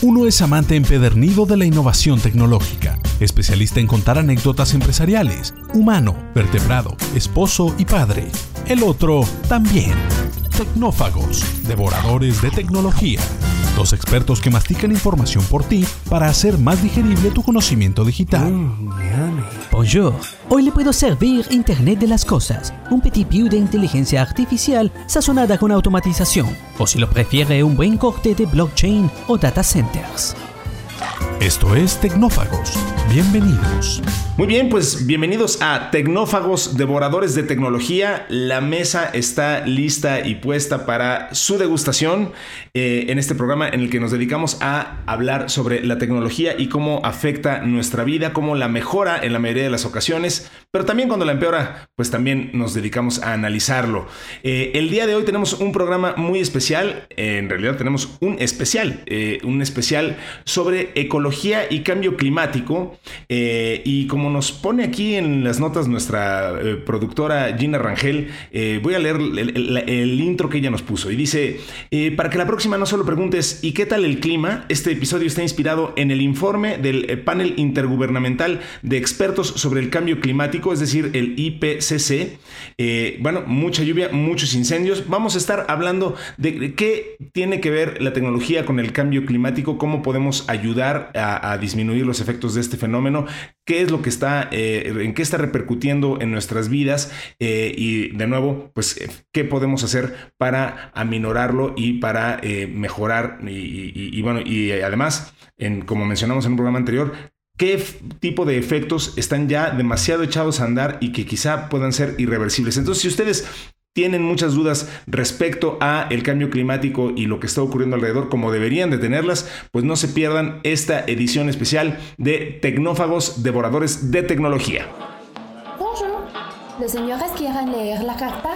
Uno es amante empedernido de la innovación tecnológica, especialista en contar anécdotas empresariales, humano, vertebrado, esposo y padre. El otro también. Tecnófagos, devoradores de tecnología. Dos expertos que mastican información por ti para hacer más digerible tu conocimiento digital. Bonjour. Hoy le puedo servir Internet de las Cosas, un petit piu de inteligencia artificial sazonada con automatización, o si lo prefiere, un buen corte de blockchain o data centers. Esto es Tecnófagos. Bienvenidos. Muy bien, pues bienvenidos a Tecnófagos, devoradores de tecnología. La mesa está lista y puesta para su degustación eh, en este programa en el que nos dedicamos a hablar sobre la tecnología y cómo afecta nuestra vida, cómo la mejora en la mayoría de las ocasiones, pero también cuando la empeora, pues también nos dedicamos a analizarlo. Eh, el día de hoy tenemos un programa muy especial, en realidad tenemos un especial, eh, un especial sobre ecología y cambio climático y como nos pone aquí en las notas nuestra eh, productora Gina Rangel, eh, voy a leer el, intro que ella nos puso y dice, eh, para que la próxima no solo preguntes ¿y qué tal el clima? Este episodio está inspirado en el informe del panel intergubernamental de expertos sobre el cambio climático, es decir, el IPCC. bueno, mucha lluvia, muchos incendios. Vamos a estar hablando de qué tiene que ver la tecnología con el cambio climático, cómo podemos ayudar a, a disminuir los efectos de este fenómeno, qué es lo que está, eh, en qué está repercutiendo en nuestras vidas eh, y de nuevo, pues, eh, qué podemos hacer para aminorarlo y para mejorar y, bueno, y además, en, como mencionamos en un programa anterior, qué tipo de efectos están ya demasiado echados a andar y que quizá puedan ser irreversibles. Entonces, si ustedes tienen muchas dudas respecto a el cambio climático y lo que está ocurriendo alrededor, como deberían de tenerlas, pues no se pierdan esta edición especial de Tecnófagos Devoradores de Tecnología. Bonjour. ¿Los señores quieren leer la carta?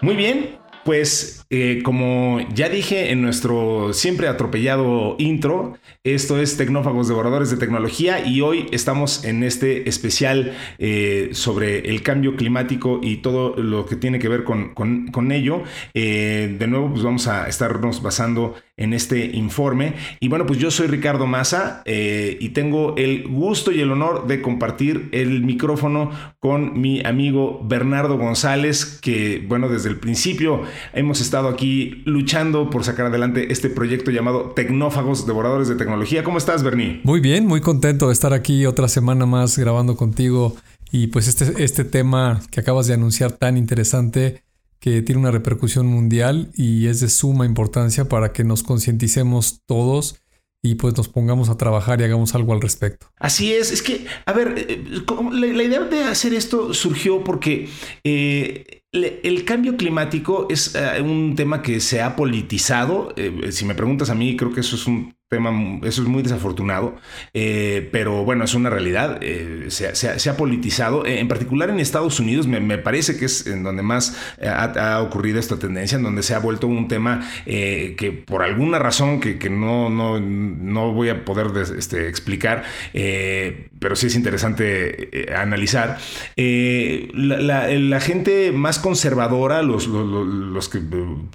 Muy bien, pues eh, como ya dije en nuestro siempre atropellado intro, esto es Tecnófagos Devoradores de Tecnología y hoy estamos en este especial eh, sobre el cambio climático y todo lo que tiene que ver con, ello. Eh, de nuevo, pues vamos a estarnos basando en este informe. Y bueno, pues yo soy Ricardo Massa y tengo el gusto y el honor de compartir el micrófono con mi amigo Bernardo González, que bueno, desde el principio hemos estado aquí luchando por sacar adelante este proyecto llamado Tecnófagos, Devoradores de Tecnología. ¿Cómo estás, Bernie? Muy bien, muy contento de estar aquí otra semana más grabando contigo. Y pues este, este tema que acabas de anunciar tan interesante que tiene una repercusión mundial y es de suma importancia para que nos concienticemos todos y pues nos pongamos a trabajar y hagamos algo al respecto. Así es, es que, a ver, eh, la, idea de hacer esto surgió porque eh, el cambio climático es eh, un tema que se ha politizado. si me preguntas a mí, creo que eso es un tema, eso es muy desafortunado, eh, pero bueno, es una realidad, eh, se, ha politizado, eh, en particular en Estados Unidos, me, parece que es en donde más ha, ocurrido esta tendencia, en donde se ha vuelto un tema que por alguna razón que, no, no, no, voy a poder este, explicar, pero sí es interesante analizar, la, gente más conservadora, los, los, que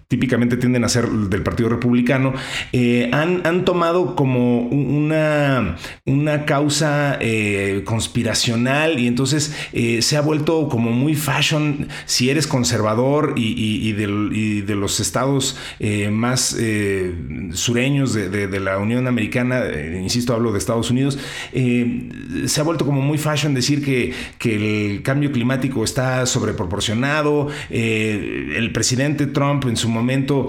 típicamente tienden a ser del Partido Republicano, han, han tomado como una, una causa eh, conspiracional y entonces eh, se ha vuelto como muy fashion si eres conservador y, de, los estados eh, más sureños de, la Unión Americana, insisto, hablo de Estados Unidos, se ha vuelto como muy fashion decir que, que el cambio climático está sobreproporcionado. el presidente Trump en su momento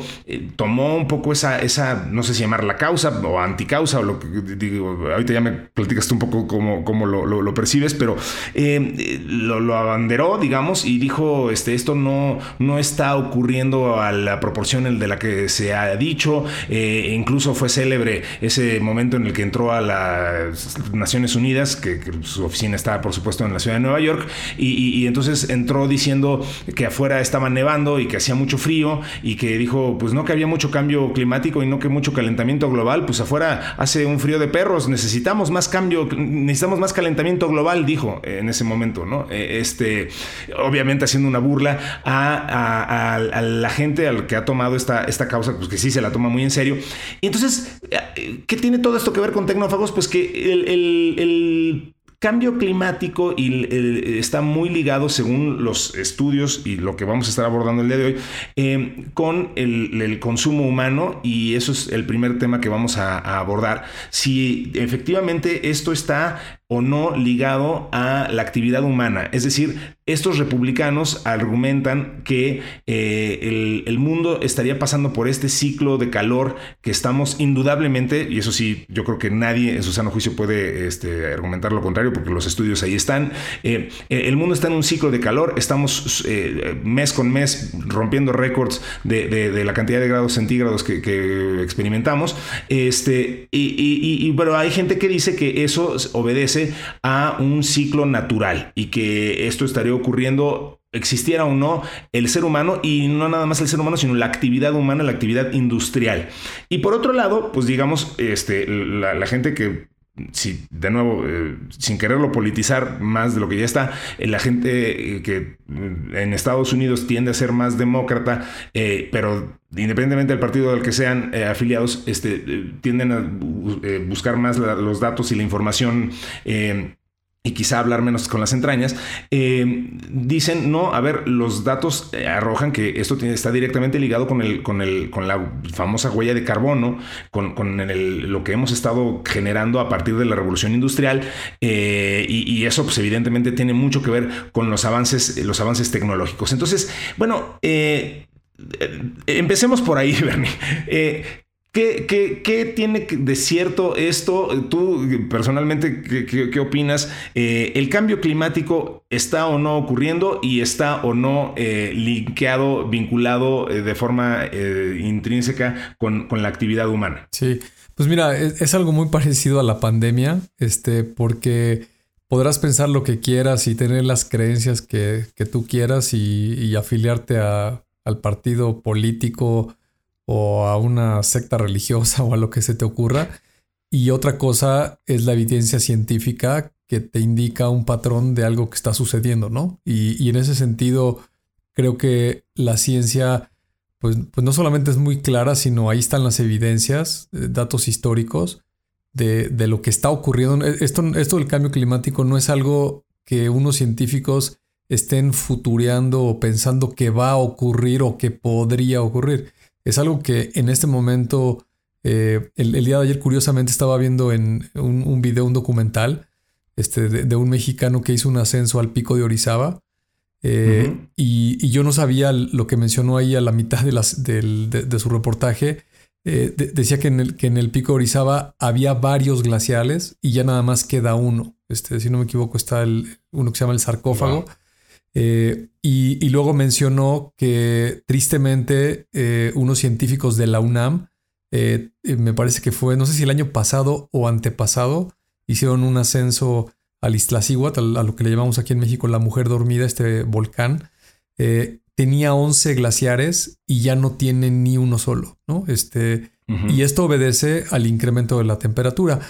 tomó un poco esa, esa, no sé si llamar la causa, o anticausa, o lo que digo, ahorita ya me platicaste un poco cómo, cómo lo, lo, percibes, pero eh, lo, abanderó, digamos, y dijo, este, esto no, no está ocurriendo a la proporción de la que se ha dicho, eh, incluso fue célebre ese momento en el que entró a las Naciones Unidas, que, su oficina está, por supuesto, en la ciudad de Nueva York, y, entonces entró diciendo que afuera estaba nevando y que hacía mucho frío, y que dijo, pues no que había mucho cambio climático y no que mucho calentamiento global, pues afuera hace un frío de perros, necesitamos más cambio, necesitamos más calentamiento global, dijo en ese momento, ¿no? Eh, este, obviamente haciendo una burla a, la gente al que ha tomado esta, esta causa, pues que sí se la toma muy en serio. Y entonces, eh, ¿qué tiene todo esto que ver con tecnófagos? Pues que el Cambio climático y eh, está muy ligado, según los estudios y lo que vamos a estar abordando el día de hoy, eh, con el, consumo humano y eso es el primer tema que vamos a abordar. Si efectivamente esto está o no ligado a la actividad humana. Es decir, estos republicanos argumentan que eh, el, mundo estaría pasando por este ciclo de calor que estamos indudablemente, y eso sí, yo creo que nadie en su sano juicio puede este, argumentar lo contrario, porque los estudios ahí están. Eh, eh, el mundo está en un ciclo de calor, estamos mes con mes rompiendo récords de, la cantidad de grados centígrados que, experimentamos. Este, y, pero hay gente que dice que eso obedece a un ciclo natural y que esto estaría ocurriendo existiera o no el ser humano y no nada más el ser humano, sino la actividad humana, la actividad industrial. Y por otro lado, pues digamos, este, la gente que si de nuevo, eh, sin quererlo politizar más de lo que ya está, eh, la gente eh, que en Estados Unidos tiende a ser más demócrata, pero independientemente del partido del que sean afiliados, este, tienden a buscar más los datos y la información y quizá hablar menos con las entrañas, eh, dicen, no, a ver, los datos eh, arrojan que esto está directamente ligado con, el, con, el, con la famosa huella de carbono, con, con lo que hemos estado generando a partir de la revolución industrial, eh, y, eso pues evidentemente tiene mucho que ver con los avances, los avances tecnológicos. Entonces, bueno, empecemos por ahí, Bernie. ¿Qué, tiene de cierto esto? Tú personalmente, ¿qué, opinas? Eh, ¿El cambio climático está o no ocurriendo y está o no eh, linkeado, vinculado eh, de forma intrínseca con, la actividad humana? Sí, pues mira, es, algo muy parecido a la pandemia, este, porque podrás pensar lo que quieras y tener las creencias que, tú quieras y, afiliarte al partido político o a una secta religiosa o a lo que se te ocurra. Y otra cosa es la evidencia científica que te indica un patrón de algo que está sucediendo, ¿no? Y, en ese sentido, creo que la ciencia, pues, pues, no solamente es muy clara, sino ahí están las evidencias, eh, datos históricos de, de, lo que está ocurriendo. E, esto, esto del cambio climático no es algo que unos científicos estén futureando o pensando que va a ocurrir o que podría ocurrir. Es algo que en este momento, eh, el, día de ayer curiosamente estaba viendo en un, video, un documental, este, de, un mexicano que hizo un ascenso al pico de Orizaba. Eh, y, yo no sabía lo que mencionó ahí a la mitad de, las, de, su reportaje. Eh, decía que en, el, que en el pico de Orizaba había varios glaciales y ya nada más queda uno. Este, si no me equivoco, está el, uno que se llama el sarcófago. Eh, y, luego mencionó que tristemente eh, unos científicos de la UNAM, eh, me parece que fue, no sé si el año pasado o antepasado, hicieron un ascenso al Iztaccíhuatl, a lo que le llamamos aquí en México la mujer dormida, este volcán. tenía 11 glaciares y ya no tiene ni uno solo, ¿no? Este, Y esto obedece al incremento de la temperatura.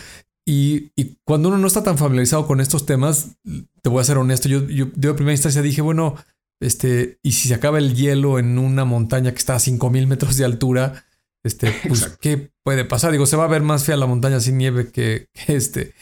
Y, cuando uno no está tan familiarizado con estos temas, te voy a ser honesto, yo, yo de primera instancia dije, bueno, este, y si se acaba el hielo en una montaña que está a 5000 metros de altura, este, pues, ¿qué puede pasar? Digo, se va a ver más fea la montaña sin nieve que, este,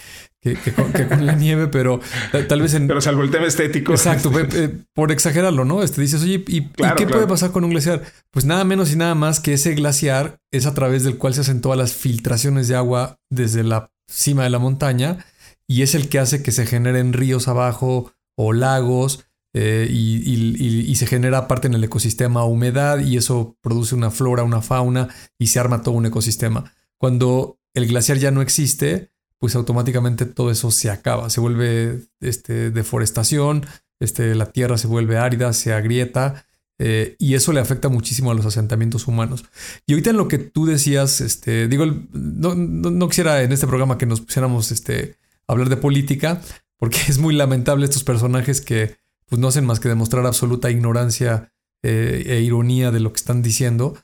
que, con, la nieve, pero tal vez en. Pero salvo el tema estético. Exacto, eh, por exagerarlo, ¿no? Este dices, oye, ¿y, qué puede pasar con un glaciar? Pues nada menos y nada más que ese glaciar es a través del cual se hacen todas las filtraciones de agua desde la cima de la montaña y es el que hace que se generen ríos abajo o lagos eh, y, se genera aparte en el ecosistema humedad y eso produce una flora, una fauna y se arma todo un ecosistema. Cuando el glaciar ya no existe, pues automáticamente todo eso se acaba, se vuelve este, deforestación, este, la tierra se vuelve árida, se agrieta eh, y eso le afecta muchísimo a los asentamientos humanos. Y ahorita en lo que tú decías, este, digo, no, quisiera en este programa que nos pusiéramos este, a hablar de política, porque es muy lamentable estos personajes que pues, no hacen más que demostrar absoluta ignorancia eh, e ironía de lo que están diciendo.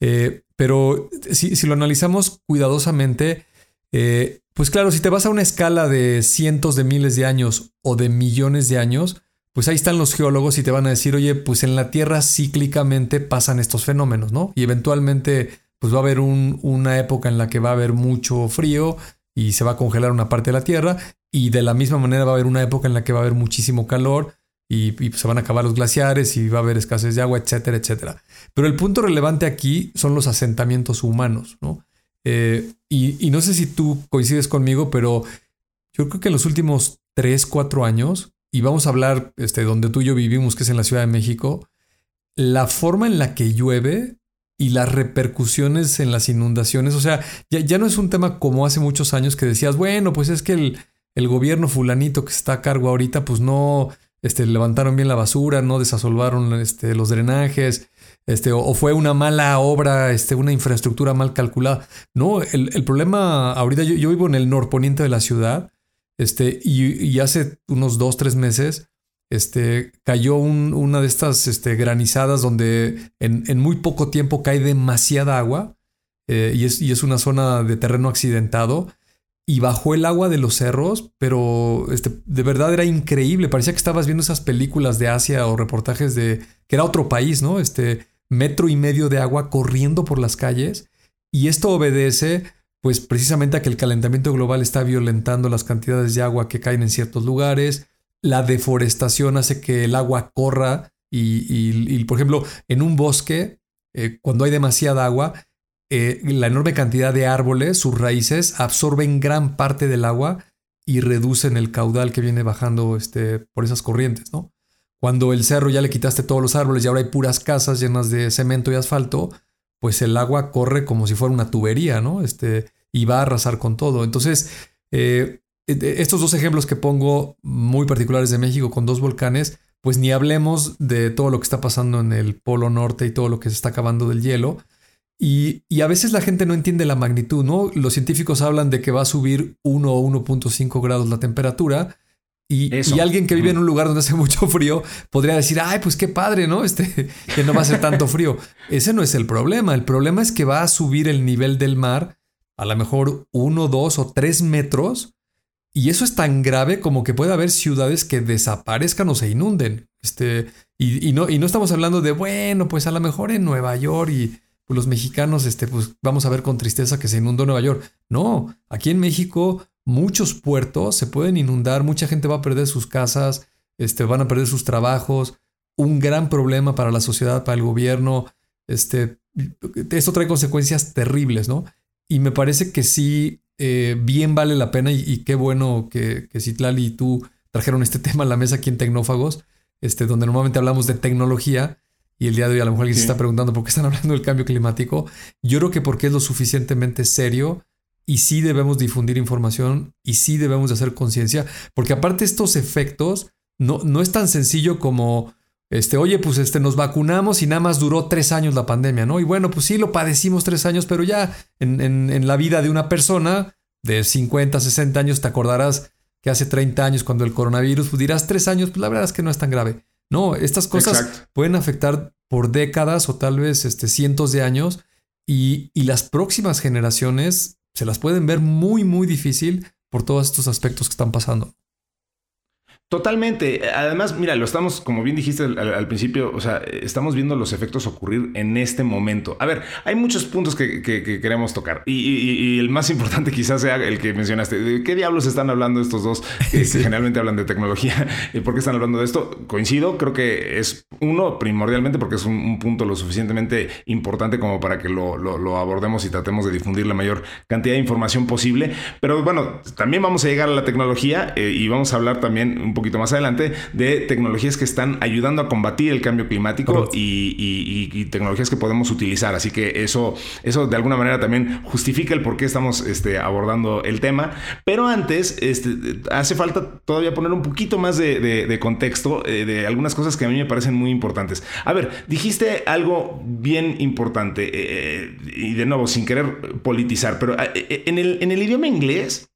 Eh, Pero si, si lo analizamos cuidadosamente, pues claro, si te vas a una escala de cientos de miles de años o de millones de años, pues ahí están los geólogos y te van a decir, oye, pues en la Tierra cíclicamente pasan estos fenómenos, ¿no? Y eventualmente, pues va a haber una época en la que va a haber mucho frío y se va a congelar una parte de la Tierra, y de la misma manera va a haber una época en la que va a haber muchísimo calor y, se van a acabar los glaciares y va a haber escasez de agua, etcétera, etcétera. Pero el punto relevante aquí son los asentamientos humanos, ¿no? Eh, y, no sé si tú coincides conmigo, pero yo creo que en los últimos 3, 4 años, y vamos a hablar este, donde tú y yo vivimos, que es en la Ciudad de México, la forma en la que llueve y las repercusiones en las inundaciones, o sea, ya, ya no es un tema como hace muchos años que decías, bueno, pues es que el, el gobierno fulanito que está a cargo ahorita, pues no este, levantaron bien la basura, no desasolvaron este, los drenajes, este, o, fue una mala obra, este, una infraestructura mal calculada. No, el, problema ahorita, yo, vivo en el norponiente de la ciudad, este, y, hace unos dos, tres meses, este, cayó una de estas este, granizadas donde en, muy poco tiempo cae demasiada agua eh, y, es, y, es, una zona de terreno accidentado y bajó el agua de los cerros, pero este, de verdad era increíble. Parecía que estabas viendo esas películas de Asia o reportajes de que era otro país, ¿no? Este metro y medio de agua corriendo por las calles. Y esto obedece, pues precisamente a que el calentamiento global está violentando las cantidades de agua que caen en ciertos lugares. La deforestación hace que el agua corra y, por ejemplo, en un bosque, eh, cuando hay demasiada agua, eh, la enorme cantidad de árboles, sus raíces, absorben gran parte del agua y reducen el caudal que viene bajando este, por esas corrientes, ¿no? Cuando el cerro ya le quitaste todos los árboles y ahora hay puras casas llenas de cemento y asfalto, pues el agua corre como si fuera una tubería, ¿no? Este, y va a arrasar con todo. Entonces, eh, estos dos ejemplos que pongo muy particulares de México con dos volcanes, pues ni hablemos de todo lo que está pasando en el Polo Norte y todo lo que se está acabando del hielo, y, a veces la gente no entiende la magnitud, ¿no? Los científicos hablan de que va a subir 1 o 1.5 grados la temperatura. Y, alguien que vive en un lugar donde hace mucho frío podría decir, ay, pues qué padre, ¿no? Este, que no va a ser tanto frío. Ese no es el problema. El problema es que va a subir el nivel del mar a lo mejor 1, 2 o 3 metros. Y eso es tan grave como que puede haber ciudades que desaparezcan o se inunden. Este, y, no, y no estamos hablando de, bueno, pues a lo mejor en Nueva York y pues los mexicanos, este, pues vamos a ver con tristeza que se inundó Nueva York. No, aquí en México muchos puertos se pueden inundar, mucha gente va a perder sus casas, este, van a perder sus trabajos, un gran problema para la sociedad, para el gobierno. Este, esto trae consecuencias terribles, ¿no? Y me parece que sí, eh, bien vale la pena y, qué bueno que, que Citlali y tú trajeron este tema a la mesa aquí en Tecnófagos, este, donde normalmente hablamos de tecnología y el día de hoy a lo mejor alguien se está preguntando por qué están hablando del cambio climático. Yo creo que porque es lo suficientemente serio y sí debemos difundir información y sí debemos de hacer conciencia, porque aparte estos efectos no, no es tan sencillo como, este, oye, pues este, nos vacunamos y nada más duró tres años la pandemia, ¿no? Y bueno, pues sí lo padecimos tres años, pero ya en, en la vida de una persona de 50, 60 años te acordarás que hace 30 años cuando el coronavirus, pues dirás tres años, pues la verdad es que no es tan grave. No, estas cosas pueden afectar por décadas o tal vez este, cientos de años y, y las próximas generaciones se las pueden ver muy, muy difícil por todos estos aspectos que están pasando. Totalmente. Además, mira, lo estamos, como bien dijiste al, principio, o sea, estamos viendo los efectos ocurrir en este momento. A ver, hay muchos puntos que, queremos tocar y, el más importante quizás sea el que mencionaste. ¿De qué diablos están hablando estos dos que generalmente hablan de tecnología? ¿Y por qué están hablando de esto? Coincido, creo que es uno primordialmente porque es un, punto lo suficientemente importante como para que lo, abordemos y tratemos de difundir la mayor cantidad de información posible. Pero bueno, también vamos a llegar a la tecnología eh, y vamos a hablar también un poquito más adelante, de tecnologías que están ayudando a combatir el cambio climático y, tecnologías que podemos utilizar. Así que eso, eso de alguna manera también justifica el por qué estamos este, abordando el tema. Pero antes, este, hace falta todavía poner un poquito más de, contexto eh, de algunas cosas que a mí me parecen muy importantes. A ver, dijiste algo bien importante eh, eh, y de nuevo, sin querer politizar, pero en el, en el idioma inglés,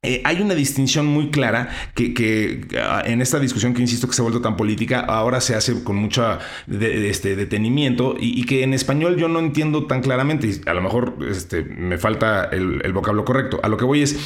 eh, hay una distinción muy clara que, ah, en esta discusión que insisto que se ha vuelto tan política, ahora se hace con mucho este, detenimiento y, que en español yo no entiendo tan claramente y a lo mejor este, me falta el, el, vocablo correcto. A lo que voy es,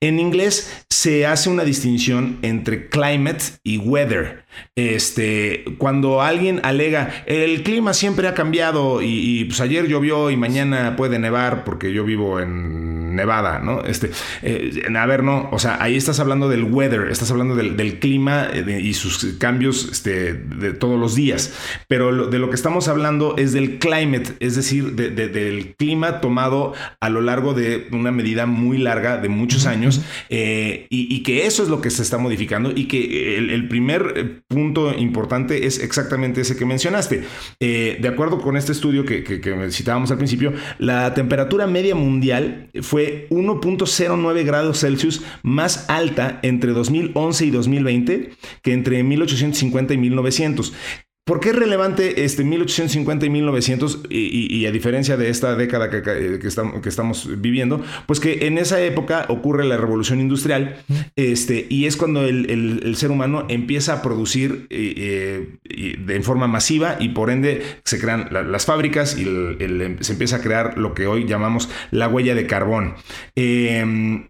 en inglés se hace una distinción entre climate y weather. Este, cuando alguien alega, el clima siempre ha cambiado y, pues ayer llovió y mañana puede nevar porque yo vivo en Nevada, ¿no? Este, eh, a ver, no, o sea, ahí estás hablando del weather, estás hablando del, clima eh, y sus cambios este, de todos los días, pero de lo que estamos hablando es del climate, es decir, del clima tomado a lo largo de una medida muy larga de muchos años eh, y, que eso es lo que se está modificando y que el primer punto importante es exactamente ese que mencionaste. Eh, de acuerdo con este estudio que, que, citábamos al principio, la temperatura media mundial fue 1.09 grados Celsius más alta entre 2011 y 2020 que entre 1850 y 1900. ¿Por qué es relevante este 1850 y 1900 y, a diferencia de esta década que, estamos, viviendo? Pues que en esa época ocurre la revolución industrial este, y es cuando el, ser humano empieza a producir eh, eh, de forma masiva y por ende se crean las fábricas y se empieza a crear lo que hoy llamamos la huella de carbón. Em,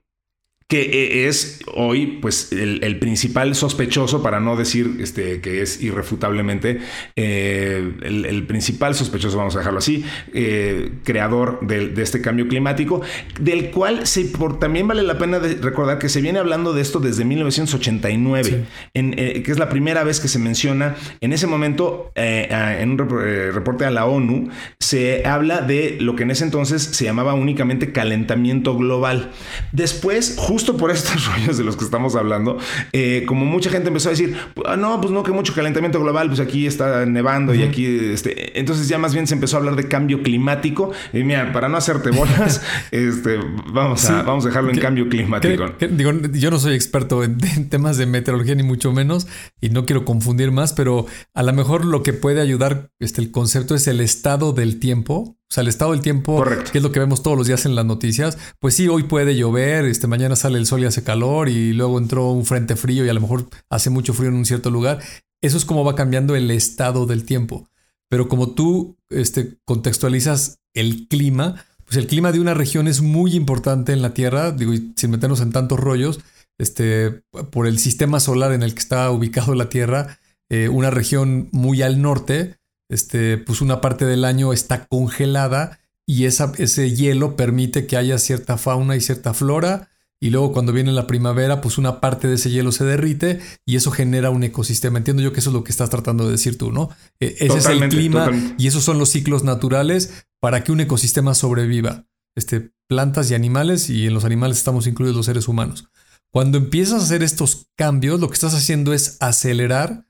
que eh, es hoy pues el, principal sospechoso, para no decir este, que es irrefutablemente eh, el, principal sospechoso, vamos a dejarlo así, eh, creador de, este cambio climático, del cual se, por, también vale la pena recordar que se viene hablando de esto desde 1989, en, que es la primera vez que se menciona, en ese momento, en un reporte a la ONU, se habla de lo que en ese entonces se llamaba únicamente calentamiento global. Después, justo justo por estos rollos de los que estamos hablando, eh, como mucha gente empezó a decir, ah, no, pues no, que mucho calentamiento global, pues aquí está nevando y aquí, este, entonces ya más bien se empezó a hablar de cambio climático. Y mira, para no hacerte bolas, este, vamos, a, vamos a dejarlo en cambio climático. digo, yo no soy experto en, temas de meteorología ni mucho menos y no quiero confundir más, pero a lo mejor lo que puede ayudar este, el concepto es el estado del tiempo o sea, el estado del tiempo, que es lo que vemos todos los días en las noticias, pues sí, hoy puede llover, este, mañana sale el sol y hace calor y luego entró un frente frío y a lo mejor hace mucho frío en un cierto lugar. Eso es como va cambiando el estado del tiempo. Pero como tú este, contextualizas el clima, pues el clima de una región es muy importante en la Tierra, digo, sin meternos en tantos rollos, este, por el sistema solar en el que está ubicado la Tierra, eh, una región muy al norte, este, pues una parte del año está congelada y esa, ese hielo permite que haya cierta fauna y cierta flora. Y luego cuando viene la primavera, pues una parte de ese hielo se derrite y eso genera un ecosistema. Entiendo yo que eso es lo que estás tratando de decir tú, ¿no? E, ese es el clima y esos son los ciclos naturales para que un ecosistema sobreviva. Este, plantas y animales y en los animales estamos incluidos los seres humanos. Cuando empiezas a hacer estos cambios, lo que estás haciendo es acelerar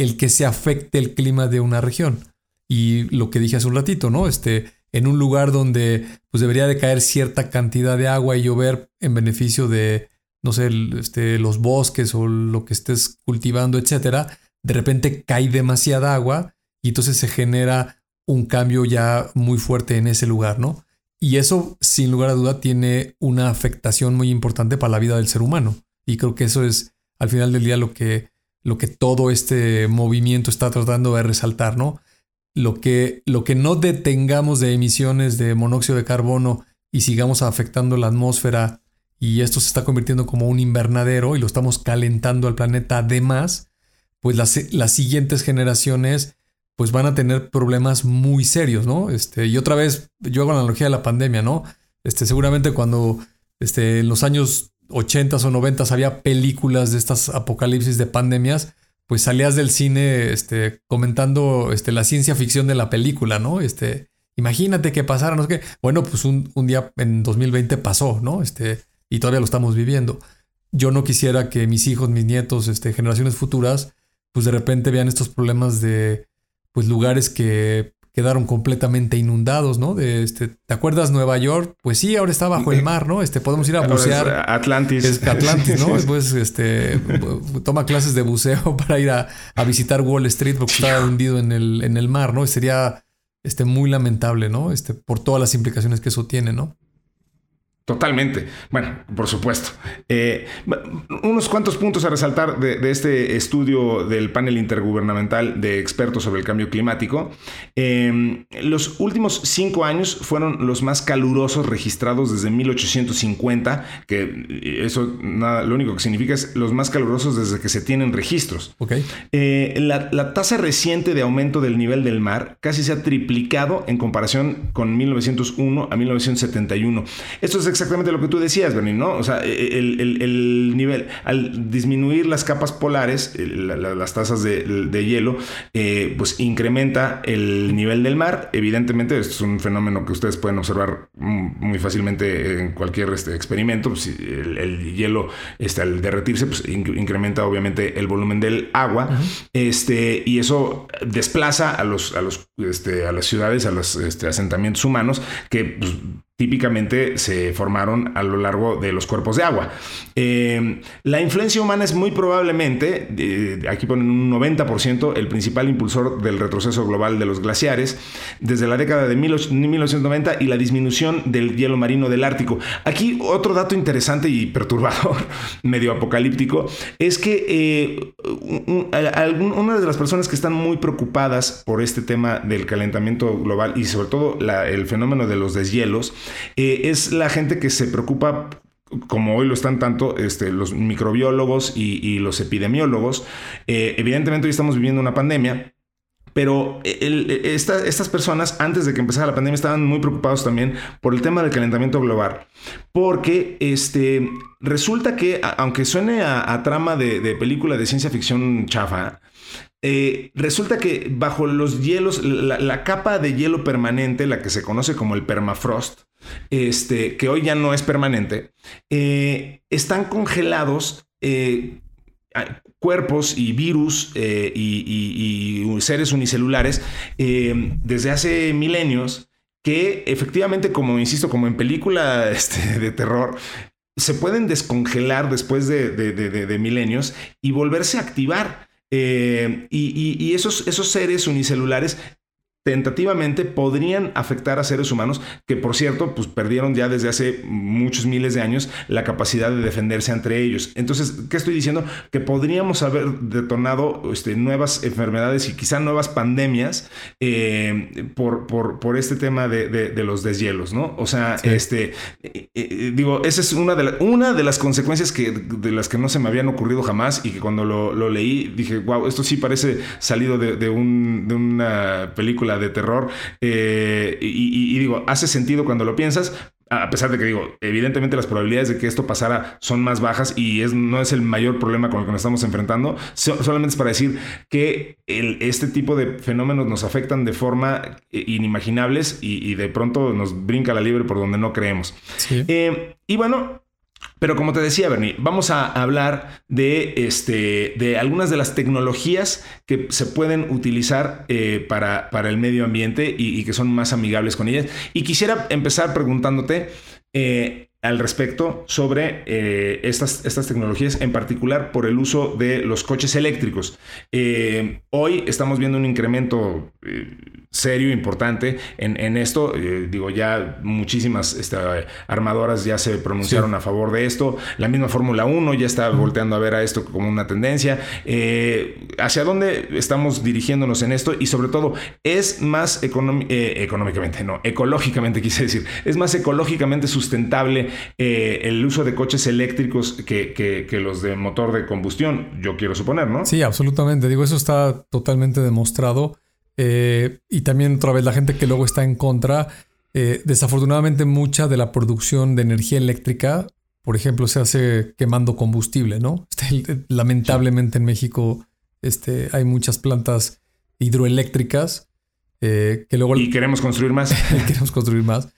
el que se afecte el clima de una región. Y lo que dije hace un ratito, ¿no? Este, en un lugar donde pues debería de caer cierta cantidad de agua y llover en beneficio de, no sé, este, los bosques o lo que estés cultivando, etcétera, de repente cae demasiada agua y entonces se genera un cambio ya muy fuerte en ese lugar, ¿no? Y eso, sin lugar a duda, tiene una afectación muy importante para la vida del ser humano. Y creo que eso es, al final del día, lo que lo que todo este movimiento está tratando de resaltar, ¿no? Lo que, lo que no detengamos de emisiones de monóxido de carbono y sigamos afectando la atmósfera y esto se está convirtiendo como un invernadero y lo estamos calentando al planeta además, pues las, las siguientes generaciones pues van a tener problemas muy serios, ¿no? Este, y otra vez, yo hago la analogía de la pandemia, ¿no? Este, seguramente cuando este, en los años 80s o 90s había películas de estas apocalipsis de pandemias, pues salías del cine este, comentando este, la ciencia ficción de la película, ¿no? Este, imagínate que pasara, no sé qué. Bueno, pues un, un, día en 2020 pasó, ¿no? Este, y todavía lo estamos viviendo. Yo no quisiera que mis hijos, mis nietos, este, generaciones futuras, pues de repente vean estos problemas de pues lugares que quedaron completamente inundados, ¿no? De este, ¿te acuerdas Nueva York? Pues sí, ahora está bajo el mar, ¿no? Este, podemos ir a bucear. Atlantis. Es Atlantis, ¿no? Después, este, toma clases de buceo para ir a, visitar Wall Street porque está hundido en el, en el mar, ¿no? sería, este, muy lamentable, ¿no? Este, por todas las implicaciones que eso tiene, ¿no? Totalmente. Bueno, por supuesto. Eh, unos cuantos puntos a resaltar de, este estudio del panel intergubernamental de expertos sobre el cambio climático. Em, los últimos cinco años fueron los más calurosos registrados desde 1850, que eso nada, lo único que significa es los más calurosos desde que se tienen registros. Okay. Eh, la, la tasa reciente de aumento del nivel del mar casi se ha triplicado en comparación con 1901 a 1971. Esto es exactamente lo que tú decías, Bernie, ¿no? O sea, e, e, el, nivel, al disminuir las capas polares, las tasas de, hielo, eh, pues incrementa el nivel del mar. Evidentemente, esto es un fenómeno que ustedes pueden observar muy fácilmente en cualquier este, experimento. Pues, el, hielo, este, al derretirse, pues incrementa obviamente el volumen del agua. este, y eso desplaza a los, a los, este, a las ciudades, a los este, asentamientos humanos que pues, típicamente se formaron a lo largo de los cuerpos de agua. Eh, la influencia humana es muy probablemente, eh, aquí ponen un 90%, el principal impulsor del retroceso global de los glaciares desde la década de 1990 y la disminución del hielo marino del Ártico. Aquí otro dato interesante y perturbador, medio apocalíptico, es que eh, una de las personas que están muy preocupadas por este tema del calentamiento global y sobre todo el fenómeno de los deshielos, eh, es la gente que se preocupa como hoy lo están tanto este, los microbiólogos y, los epidemiólogos. Eh, evidentemente hoy estamos viviendo una pandemia. Pero estas personas, antes de que empezara la pandemia, estaban muy preocupados también por el tema del calentamiento global. Porque este, resulta que, aunque suene a, trama de, película de ciencia ficción chafa, eh, resulta que bajo los hielos, la, capa de hielo permanente, la que se conoce como el permafrost, este, que hoy ya no es permanente, eh, están congelados eh, cuerpos y virus y, seres unicelulares desde hace milenios que efectivamente, como insisto, como en película este, de terror, se pueden descongelar después de milenios y volverse a activar. Eh, y, esos, esos seres unicelulares tentativamente podrían afectar a seres humanos que por cierto pues perdieron ya desde hace muchos miles de años la capacidad de defenderse entre ellos. Entonces qué estoy diciendo que podríamos haber detonado este, nuevas enfermedades y quizá nuevas pandemias eh, por, por, este tema de, los deshielos no o sea este eh, eh, digo esa es una de, una de las consecuencias que de las que no se me habían ocurrido jamás y que cuando lo, leí dije wow esto sí parece salido de, un, de una película de terror. Eh, y, digo, hace sentido cuando lo piensas, a pesar de que digo, evidentemente las probabilidades de que esto pasara son más bajas y es, no es el mayor problema con el que nos estamos enfrentando, solamente es para decir que este tipo de fenómenos nos afectan de forma eh, inimaginables y, de pronto nos brinca la libre por donde no creemos. Eh, y bueno, pero como te decía, Bernie, vamos a hablar de, este, de algunas de las tecnologías que se pueden utilizar eh, para, para, el medio ambiente y, que son más amigables con ellas. Y quisiera empezar preguntándote eh, al respecto sobre eh, estas, estas tecnologías, en particular por el uso de los coches eléctricos. hoy estamos viendo un incremento serio, importante en, esto. Eh, digo, ya muchísimas este, armadoras ya se pronunciaron a favor de esto. La misma Fórmula 1 ya está volteando a ver a esto como una tendencia. Eh, ¿Hacia dónde estamos dirigiéndonos en esto? Y sobre todo, ¿es más eh, económicamente, no, ecológicamente quise decir, es más ecológicamente sustentable el uso de coches eléctricos que, que los de motor de combustión? Yo quiero suponer, ¿no? Sí, absolutamente. Digo, eso está totalmente demostrado. Eh, y también otra vez la gente que luego está en contra. Eh, desafortunadamente mucha de la producción de energía eléctrica, por ejemplo, se hace quemando combustible, ¿no? Este, lamentablemente en México este, hay muchas plantas hidroeléctricas eh, que luego... Y queremos construir más. queremos construir más.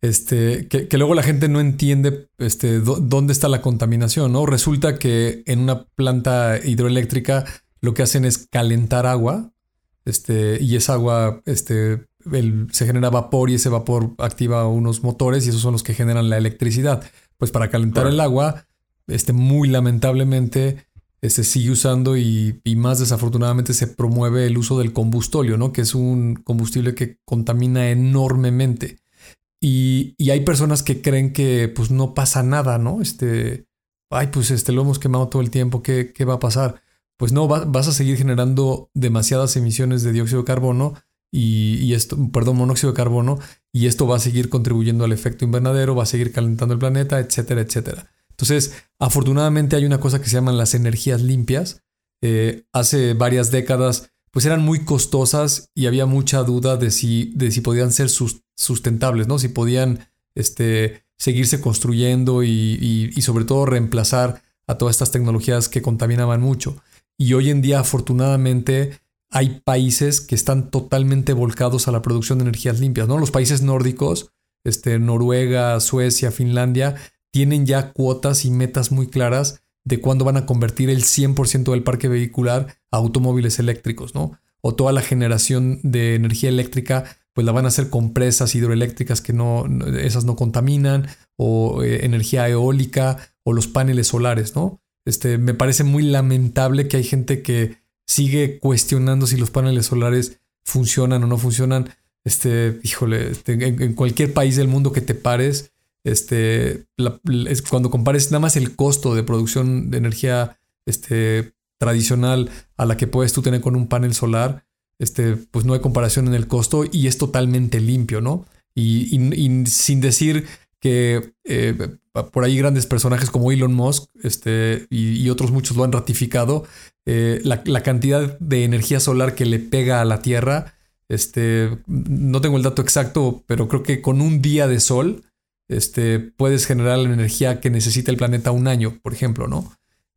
Este, que, que, luego la gente no entiende este, dónde está la contaminación, ¿no? Resulta que en una planta hidroeléctrica lo que hacen es calentar agua este, y esa agua este, se genera vapor y ese vapor activa unos motores y esos son los que generan la electricidad. Pues para calentar el agua, este, muy lamentablemente se sigue usando y, más desafortunadamente se promueve el uso del combustóleo, ¿no? que es un combustible que contamina enormemente. Y, hay personas que creen que pues no pasa nada, ¿no? Este, ay, pues este, lo hemos quemado todo el tiempo, ¿qué, qué va a pasar? Pues no, vas a seguir generando demasiadas emisiones de dióxido de carbono y, esto, perdón, monóxido de carbono, y esto va a seguir contribuyendo al efecto invernadero, va a seguir calentando el planeta, etcétera, etcétera. Entonces, afortunadamente hay una cosa que se llaman las energías limpias. Eh, hace varias décadas, pues eran muy costosas y había mucha duda de si, de si podían ser sustentables, ¿no? Si podían este, seguirse construyendo y, y sobre todo reemplazar a todas estas tecnologías que contaminaban mucho. Y hoy en día, afortunadamente, hay países que están totalmente volcados a la producción de energías limpias, ¿no? Los países nórdicos, este, Noruega, Suecia, Finlandia, tienen ya cuotas y metas muy claras de cuándo van a convertir el 100% del parque vehicular a automóviles eléctricos, ¿no? O toda la generación de energía eléctrica, pues la van a hacer con presas hidroeléctricas que no, esas no contaminan, o eh, energía eólica, o los paneles solares, ¿no? Este, me parece muy lamentable que hay gente que sigue cuestionando si los paneles solares funcionan o no funcionan. Este, híjole, este, en, cualquier país del mundo que te pares, este, es cuando compares nada más el costo de producción de energía este, tradicional a la que puedes tú tener con un panel solar, este, pues no hay comparación en el costo y es totalmente limpio, ¿no? Y, sin decir que eh, por ahí grandes personajes como Elon Musk este, y, otros muchos lo han ratificado, eh, la, cantidad de energía solar que le pega a la Tierra, este, no tengo el dato exacto, pero creo que con un día de sol, este, puedes generar la energía que necesita el planeta un año, por ejemplo, ¿no?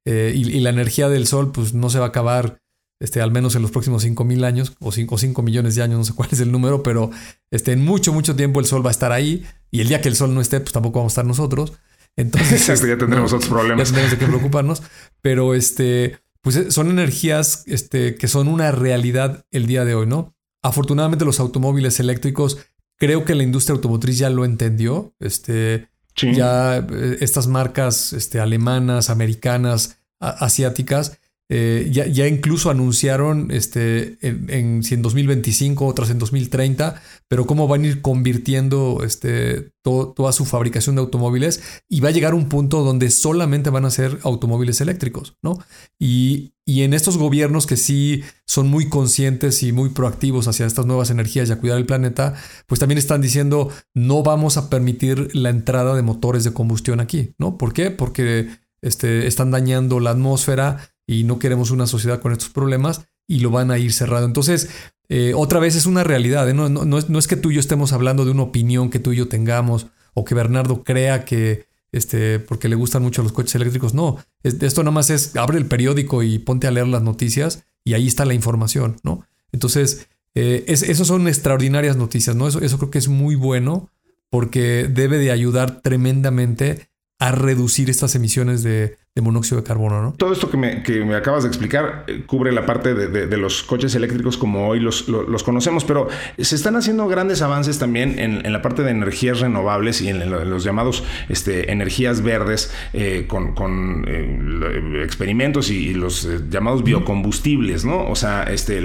Eh, y, la energía del Sol, pues no se va a acabar, este, al menos en los próximos 5.000 años, o 5, 5 millones de años, no sé cuál es el número, pero este, en mucho, mucho tiempo el Sol va a estar ahí, y el día que el Sol no esté, pues tampoco vamos a estar nosotros. Entonces, ya tendremos otros problemas. Ya tendremos que preocuparnos, pero este, pues eh, son energías este, que son una realidad el día de hoy, ¿no? Afortunadamente los automóviles eléctricos Creo que la industria automotriz ya lo entendió. Este, Ya eh, estas marcas este, alemanas, americanas, asiáticas, eh, ya, incluso anunciaron este, en, si en 2025, otras en 2030, pero cómo van a ir convirtiendo este, toda su fabricación de automóviles y va a llegar un punto donde solamente van a ser automóviles eléctricos, ¿no? Y, y en estos gobiernos que sí son muy conscientes y muy proactivos hacia estas nuevas energías y a cuidar el planeta, pues también están diciendo no vamos a permitir la entrada de motores de combustión aquí, ¿no? ¿Por qué? Porque este, están dañando la atmósfera y no queremos una sociedad con estos problemas y lo van a ir cerrado. Entonces, eh, otra vez es una realidad, ¿eh? no, no, es, no, es, que tú y yo estemos hablando de una opinión que tú y yo tengamos o que Bernardo crea que, este, porque le gustan mucho los coches eléctricos, no, esto nada más es, abre el periódico y ponte a leer las noticias y ahí está la información, ¿no? Entonces, eh, eso son extraordinarias noticias, ¿no? Eso, eso creo que es muy bueno porque debe de ayudar tremendamente a reducir estas emisiones de, de monóxido de carbono, ¿no? Todo esto que me, que me acabas de explicar eh, cubre la parte de, de, los coches eléctricos como hoy los, los, conocemos, pero se están haciendo grandes avances también en, en la parte de energías renovables y en, los llamados este, energías verdes eh, con, con eh, experimentos y, los llamados biocombustibles, ¿no? O sea, este,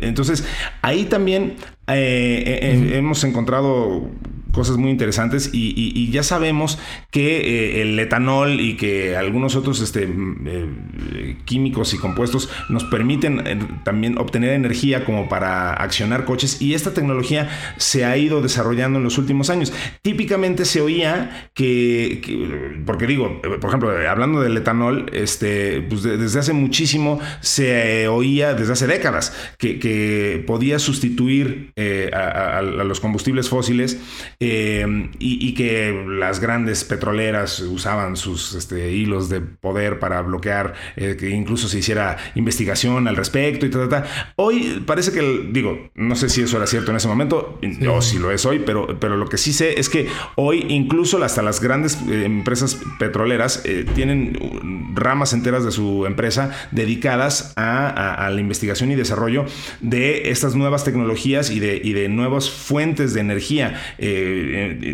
entonces ahí también hemos encontrado cosas muy interesantes y, ya sabemos que el etanol y que algunos otros este, mm, eh, químicos y compuestos nos permiten eh, también obtener energía como para accionar coches y esta tecnología se ha ido desarrollando en los últimos años. Típicamente se oía que, porque digo, por ejemplo, hablando del etanol, este, pues desde hace muchísimo se oía, desde hace décadas, que, podía sustituir eh, a, los combustibles fósiles y, que las grandes petroleras usaban sus este, hilos de poder para bloquear eh, que incluso se hiciera investigación al respecto y tal, tal, Hoy parece que, digo, no sé si eso era cierto en ese momento, o si lo es hoy, pero, pero lo que sí sé es que hoy incluso hasta las grandes eh, empresas petroleras eh, tienen ramas enteras de su empresa dedicadas a, la investigación y desarrollo de estas nuevas tecnologías y de, y de nuevas fuentes de energía.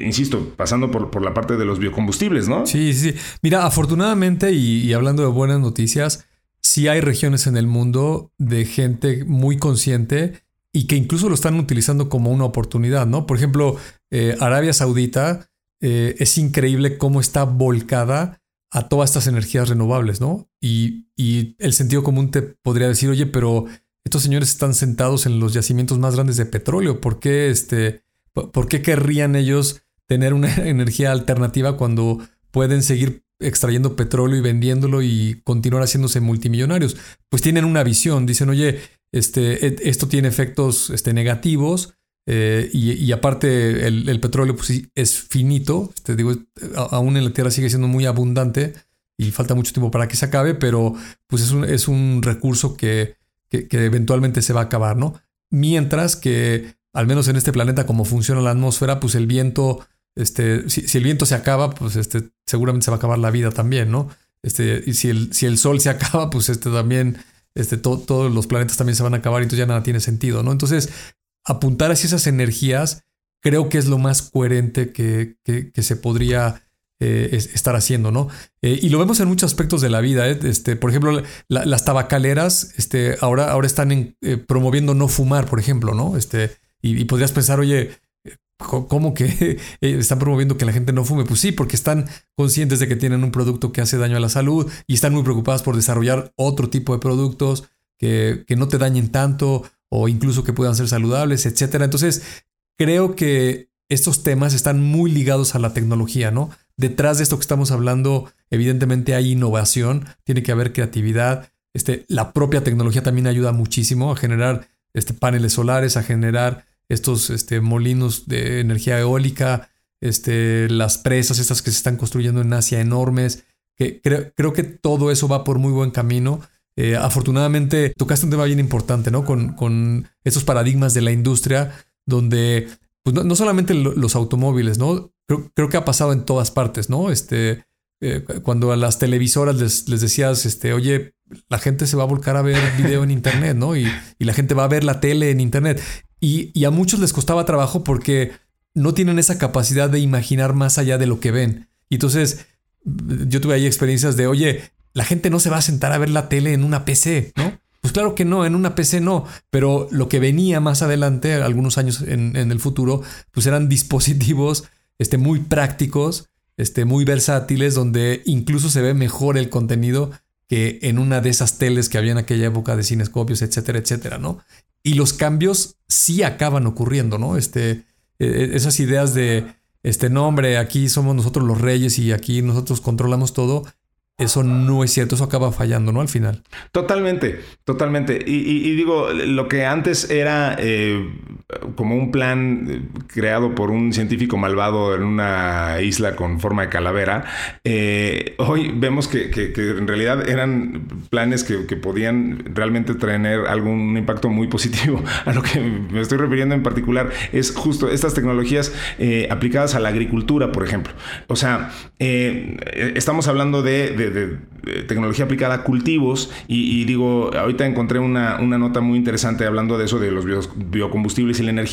Insisto, pasando por, por la parte de los biocombustibles, ¿no? Sí, sí. Mira, afortunadamente y, hablando de buenas noticias, sí hay regiones en el mundo de gente muy consciente y que incluso lo están utilizando como una oportunidad, ¿no? Por ejemplo, eh, Arabia Saudita eh, es increíble cómo está volcada a todas estas energías renovables, ¿no? Y, el sentido común te podría decir, oye, pero estos señores están sentados en los yacimientos más grandes de petróleo, ¿por qué, este, por qué querrían ellos tener una energía alternativa cuando pueden seguir extrayendo petróleo y vendiéndolo y continuar haciéndose multimillonarios? Pues tienen una visión, dicen, oye, este, e, esto tiene efectos este, negativos, eh, y, aparte el, petróleo pues, es finito, este, digo, aún en la Tierra sigue siendo muy abundante y falta mucho tiempo para que se acabe, pero pues es un, es un recurso que, que, eventualmente se va a acabar, ¿no? Mientras que, al menos en este planeta, como funciona la atmósfera, pues el viento, este, si, el viento se acaba, pues este, seguramente se va a acabar la vida también, ¿no? Este, y si el, si el sol se acaba, pues este también, este, todos los planetas también se van a acabar y entonces ya nada tiene sentido, ¿no? Entonces, apuntar hacia esas energías creo que es lo más coherente que, se podría eh, estar haciendo, ¿no? Eh, y lo vemos en muchos aspectos de la vida. ¿eh? Este, por ejemplo, las tabacaleras este, ahora, ahora están promoviendo no fumar, por ejemplo, ¿no? Este, y, podrías pensar, oye, ¿cómo que están promoviendo que la gente no fume? Pues sí, porque están conscientes de que tienen un producto que hace daño a la salud y están muy preocupados por desarrollar otro tipo de productos que, que no te dañen tanto o incluso que puedan ser saludables, etcétera. Entonces, creo que estos temas están muy ligados a la tecnología, ¿no? Detrás de esto que estamos hablando, evidentemente hay innovación, tiene que haber creatividad. Este, la propia tecnología también ayuda muchísimo a generar este, paneles solares, a generar estos este, molinos de energía eólica, este, las presas estas que se están construyendo en Asia enormes, que creo, creo que todo eso va por muy buen camino eh, afortunadamente tocaste un tema bien importante, ¿no? Con, con esos paradigmas de la industria donde pues no, solamente los automóviles, ¿no? Creo, que ha pasado en todas partes, ¿no? Este, eh, cuando a las televisoras les, decías, este, oye, la gente se va a volcar a ver video en Internet, ¿no? Y, la gente va a ver la tele en Internet. Y, y, a muchos les costaba trabajo porque no tienen esa capacidad de imaginar más allá de lo que ven. Y entonces yo tuve ahí experiencias de, oye, la gente no se va a sentar a ver la tele en una PC, ¿no? Pues claro que no, en una PC no, pero lo que venía más adelante, algunos años en, el futuro, pues eran dispositivos este, muy prácticos, este, muy versátiles, donde incluso se ve mejor el contenido que en una de esas teles que había en aquella época de cinescopios, etcétera, etcétera, ¿no? Y los cambios sí acaban ocurriendo, ¿no? Este, e, e, esas ideas de, este nombre, aquí somos nosotros los reyes y aquí nosotros controlamos todo, eso no es cierto, eso acaba fallando, ¿no? Al final. Totalmente, totalmente. Y, digo, lo que antes era eh, como un plan eh, creado por un científico malvado en una isla con forma de calavera, eh, hoy vemos que, en realidad eran planes que, podían realmente tener algún impacto muy positivo. A lo que me estoy refiriendo en particular es justo estas tecnologías aplicadas a la agricultura, por ejemplo. O sea, estamos hablando de de, tecnología aplicada a cultivos y, digo, ahorita encontré una, nota muy interesante hablando de eso, de los biocombustibles y la energía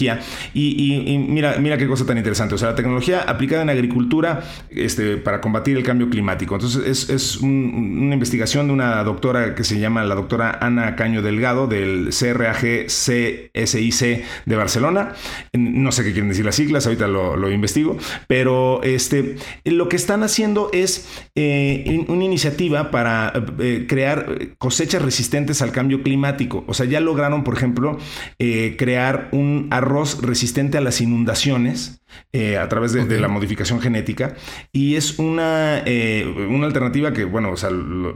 y, mira, mira qué cosa tan interesante, o sea, la tecnología aplicada en agricultura este, para combatir el cambio climático. Entonces es, una investigación de una doctora que se llama la doctora Ana Caño Delgado del CRAG CSIC de Barcelona. No sé qué quieren decir las siglas, ahorita lo, investigo, pero este, lo que están haciendo es eh, un iniciativa para eh, crear cosechas resistentes al cambio climático. O sea, ya lograron, por ejemplo, eh, crear un arroz resistente a las inundaciones eh, a través de, la modificación genética y es una, eh, una alternativa que, bueno, o sea,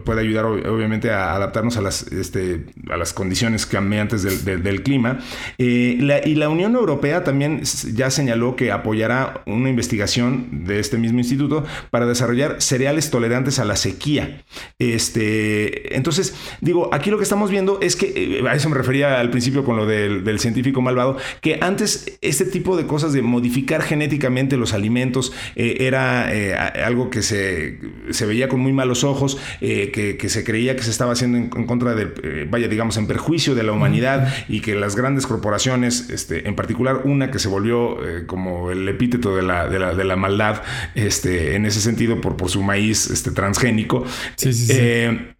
puede ayudar obviamente a adaptarnos a las, este, a las condiciones cambiantes del, del, clima. Eh, y la Unión Europea también ya señaló que apoyará una investigación de este mismo instituto para desarrollar cereales tolerantes a la sequía. Este, entonces, digo, aquí lo que estamos viendo es que, a eso me refería al principio con lo del, del científico malvado, que antes este tipo de cosas de modificar genéticamente los alimentos eh, era eh, algo que se, veía con muy malos ojos, eh, que, se creía que se estaba haciendo en, contra de, vaya, digamos, en perjuicio de la humanidad y que las grandes corporaciones, este, en particular una que se volvió como el epíteto de la, de la, maldad, este, en ese sentido, por, por su maíz este, transgénico. Sí, sí, sí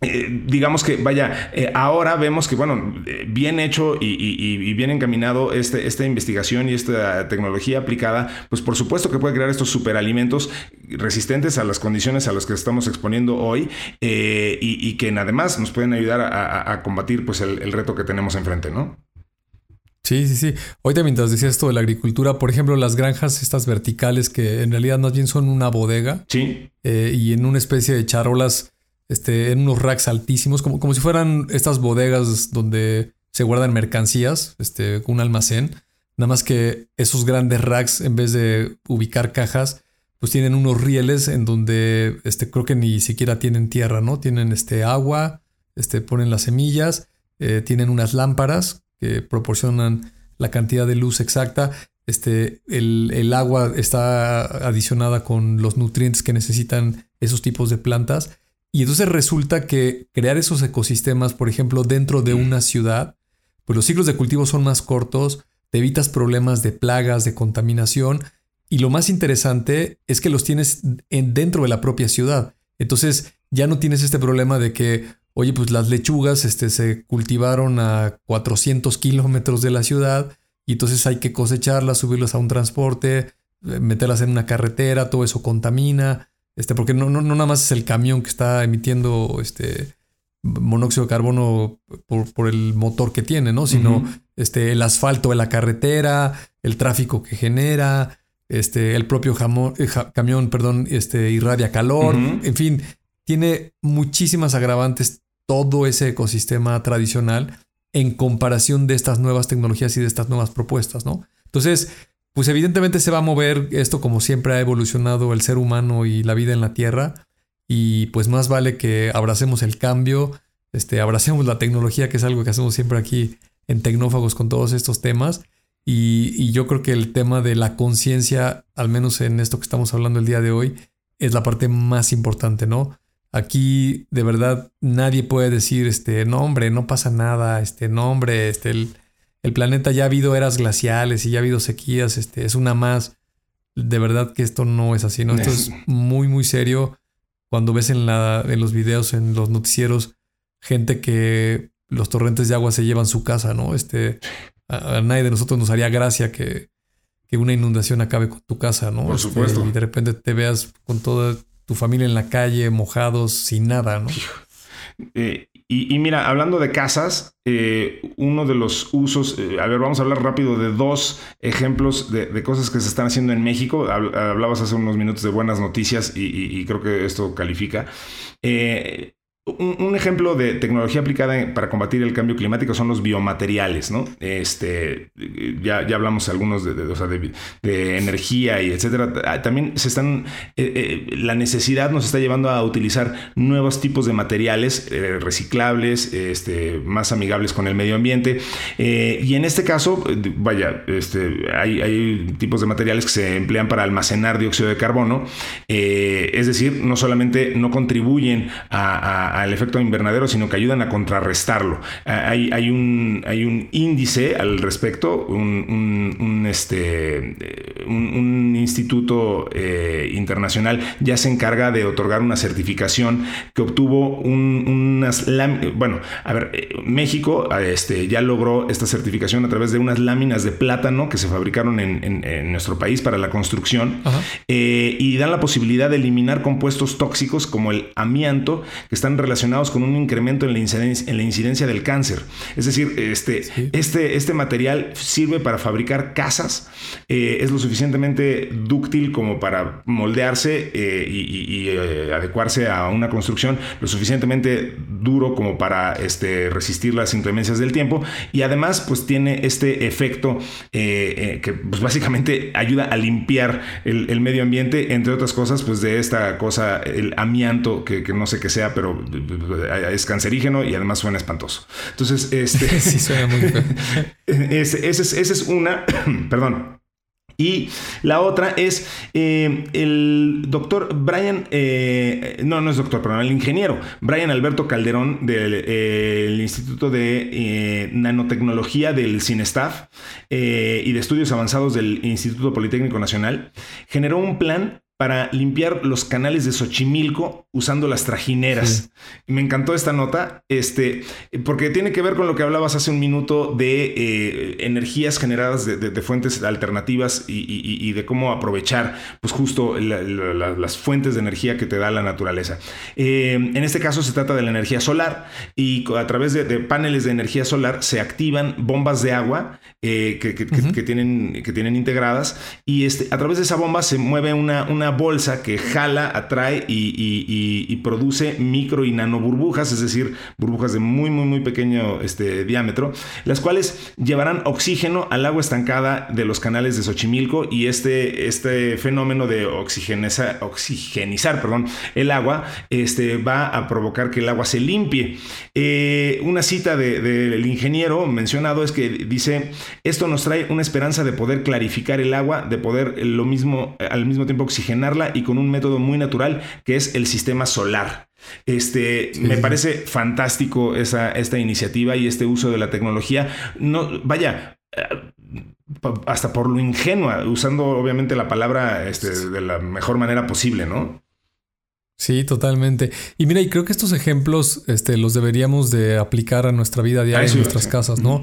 eh, digamos que, vaya, eh, ahora vemos que, bueno, eh, bien hecho y, bien encaminado este, esta investigación y esta tecnología aplicada, pues por supuesto que puede crear estos superalimentos resistentes a las condiciones a las que estamos exponiendo hoy y, que además nos pueden ayudar a, combatir pues el, reto que tenemos enfrente, ¿no? Sí, sí, sí. Ahorita mientras decía esto de la agricultura, por ejemplo, las granjas estas verticales que en realidad más bien son una bodega. Sí. y en una especie de charolas este, en unos racks altísimos, como, como si fueran estas bodegas donde se guardan mercancías, este, un almacén. Nada más que esos grandes racks, en vez de ubicar cajas, pues tienen unos rieles en donde este, creo que ni siquiera tienen tierra, ¿no? Tienen este, agua, este, ponen las semillas, eh, tienen unas lámparas que proporcionan la cantidad de luz exacta. Este, el, el, agua está adicionada con los nutrientes que necesitan esos tipos de plantas y entonces resulta que crear esos ecosistemas, por ejemplo, dentro de una ciudad, pues los ciclos de cultivo son más cortos, te evitas problemas de plagas, de contaminación, y lo más interesante es que los tienes dentro de la propia ciudad. Entonces ya no tienes este problema de que, oye, pues las lechugas este, se cultivaron a 400 kilómetros de la ciudad y entonces hay que cosecharlas, subirlas a un transporte, eh, meterlas en una carretera, todo eso contamina. Este, porque no, no, no nada más es el camión que está emitiendo este monóxido de carbono por, el motor que tiene, ¿no? Sino este, el asfalto de la carretera, el tráfico que genera, este, el propio eh, camión, perdón, este, irradia calor, en fin, tiene muchísimas agravantes todo ese ecosistema tradicional en comparación de estas nuevas tecnologías y de estas nuevas propuestas, ¿no? Entonces, pues evidentemente se va a mover esto como siempre ha evolucionado el ser humano y la vida en la Tierra. Y pues más vale que abracemos el cambio, este, abracemos la tecnología, que es algo que hacemos siempre aquí en Tecnófagos con todos estos temas. Y, yo creo que el tema de la conciencia, al menos en esto que estamos hablando el día de hoy, es la parte más importante, ¿no? Aquí de verdad nadie puede decir, este, no hombre, no pasa nada, este, no hombre, este, el, el planeta ya ha habido eras glaciales y ya ha habido sequías, este, es una más. De verdad que esto no es así, ¿no? Esto es muy, muy serio. Cuando ves en, la, en los videos, en los noticieros, gente que los torrentes de agua se llevan su casa, ¿no? Este, a, nadie de nosotros nos haría gracia que, que, una inundación acabe con tu casa, ¿no? Por este, supuesto. y de repente te veas con toda tu familia en la calle, mojados, sin nada, ¿no? Eh, y, mira, hablando de casas, eh, uno de los usos, eh, a ver, vamos a hablar rápido de dos ejemplos de, cosas que se están haciendo en México. Hablabas hace unos minutos de buenas noticias y, creo que esto califica. Un, ejemplo de tecnología aplicada para combatir el cambio climático son los biomateriales, ¿no? Este, ya, ya hablamos algunos de, de, energía y etcétera. Ah, también se están, eh, eh, la necesidad nos está llevando a utilizar nuevos tipos de materiales eh, reciclables, este, más amigables con el medio ambiente. y en este caso, vaya, este, hay, hay, tipos de materiales que se emplean para almacenar dióxido de carbono. es decir, no solamente no contribuyen a al efecto invernadero, sino que ayudan a contrarrestarlo. Ah, hay, hay, un, hay un índice al respecto, un, este, un, instituto eh, internacional ya se encarga de otorgar una certificación que obtuvo unas bueno, a ver, eh, México este, ya logró esta certificación a través de unas láminas de plátano que se fabricaron en, nuestro país para la construcción eh, y dan la posibilidad de eliminar compuestos tóxicos como el amianto que están relacionados con un incremento en la incidencia, en la incidencia del cáncer. Es decir, este, este, este material sirve para fabricar casas, eh, es lo suficientemente dúctil como para moldearse eh, y, eh, adecuarse a una construcción, lo suficientemente duro como para este, resistir las inclemencias del tiempo y además pues tiene este efecto que pues, básicamente ayuda a limpiar el, medio ambiente, entre otras cosas pues de esta cosa, el amianto, que, que no sé qué sea, pero es cancerígeno y además suena espantoso. Entonces, este... sí, suena muy ese, ese, es una, perdón. Y la otra es eh, el doctor Brian, eh, no, no es doctor, perdón, el ingeniero Brian Alberto Calderón del eh, Instituto de Nanotecnología del CINESTAF y de Estudios Avanzados del Instituto Politécnico Nacional, generó un plan para limpiar los canales de Xochimilco usando las trajineras. Me encantó esta nota, este, porque tiene que ver con lo que hablabas hace un minuto de eh, energías generadas de, fuentes alternativas y, de cómo aprovechar, pues justo las fuentes de energía que te da la naturaleza. Eh, en este caso se trata de la energía solar y a través de, paneles de energía solar se activan bombas de agua eh, que, tienen, que tienen integradas y este, a través de esa bomba se mueve una, una bolsa que jala, atrae y, produce micro y nano burbujas, es decir, burbujas de muy, muy, muy pequeño este, diámetro, las cuales llevarán oxígeno al agua estancada de los canales de Xochimilco y este, este fenómeno de oxigenizar, oxigenizar perdón, el agua este, va a provocar que el agua se limpie. Eh, una cita del ingeniero mencionado es que dice, esto nos trae una esperanza de poder clarificar el agua, de poder lo mismo, al mismo tiempo oxigenarla y con un método muy natural que es el sistema solar. Este, me parece fantástico esa, esta iniciativa y este uso de la tecnología. No, vaya, hasta por lo ingenua, usando obviamente la palabra este, de la mejor manera posible, ¿no? Sí, totalmente. Y mira, y creo que estos ejemplos este, los deberíamos de aplicar a nuestra vida diaria en nuestras casas, ¿no?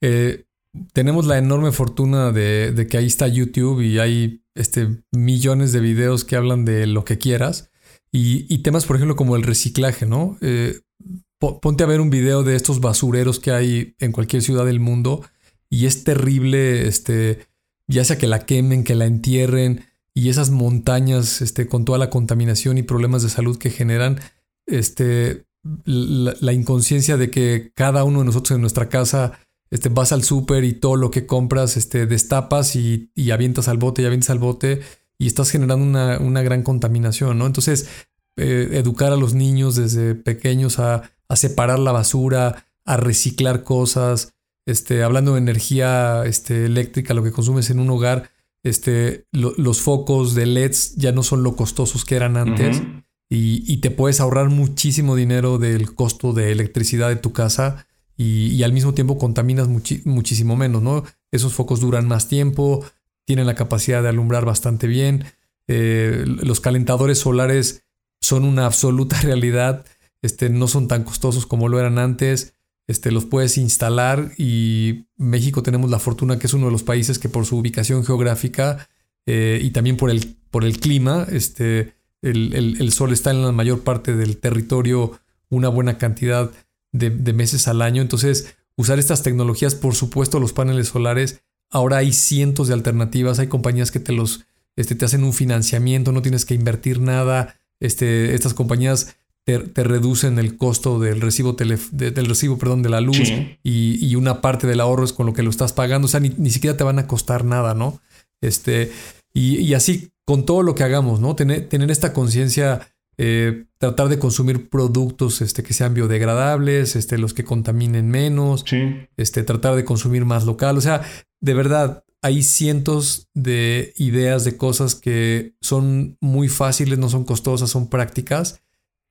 Eh, tenemos la enorme fortuna de, que ahí está YouTube y hay este, millones de videos que hablan de lo que quieras. Y, temas, por ejemplo, como el reciclaje, ¿no? Eh, ponte a ver un video de estos basureros que hay en cualquier ciudad del mundo y es terrible, este, ya sea que la quemen, que la entierren y esas montañas este, con toda la contaminación y problemas de salud que generan, este, la, inconsciencia de que cada uno de nosotros en nuestra casa este, vas al súper y todo lo que compras este, destapas y, y, avientas al bote y avientas al bote y estás generando una, una gran contaminación, ¿no? Entonces, eh, educar a los niños desde pequeños a, a, separar la basura, a reciclar cosas, este, hablando de energía este, eléctrica, lo que consumes en un hogar, este, los focos de LEDs ya no son lo costosos que eran antes y, te puedes ahorrar muchísimo dinero del costo de electricidad de tu casa y, al mismo tiempo contaminas muchísimo menos, ¿no? Esos focos duran más tiempo, tienen la capacidad de alumbrar bastante bien, eh, los calentadores solares son una absoluta realidad, este, no son tan costosos como lo eran antes este, los puedes instalar y México tenemos la fortuna que es uno de los países que por su ubicación geográfica eh, y también por el, clima, este, el, sol está en la mayor parte del territorio una buena cantidad de, meses al año. Entonces, usar estas tecnologías, por supuesto, los paneles solares, ahora hay cientos de alternativas, hay compañías que te los, este, te hacen un financiamiento, no tienes que invertir nada. Este, estas compañías te, reducen el costo del recibo, del recibo perdón, de la luz y, una parte del ahorro es con lo que lo estás pagando. O sea, ni, siquiera te van a costar nada, ¿no? Este, y, así con todo lo que hagamos, ¿no? Tener, tener esta conciencia, eh, tratar de consumir productos este, que sean biodegradables, este, los que contaminen menos, este, tratar de consumir más local. O sea, de verdad, hay cientos de ideas de cosas que son muy fáciles, no son costosas, son prácticas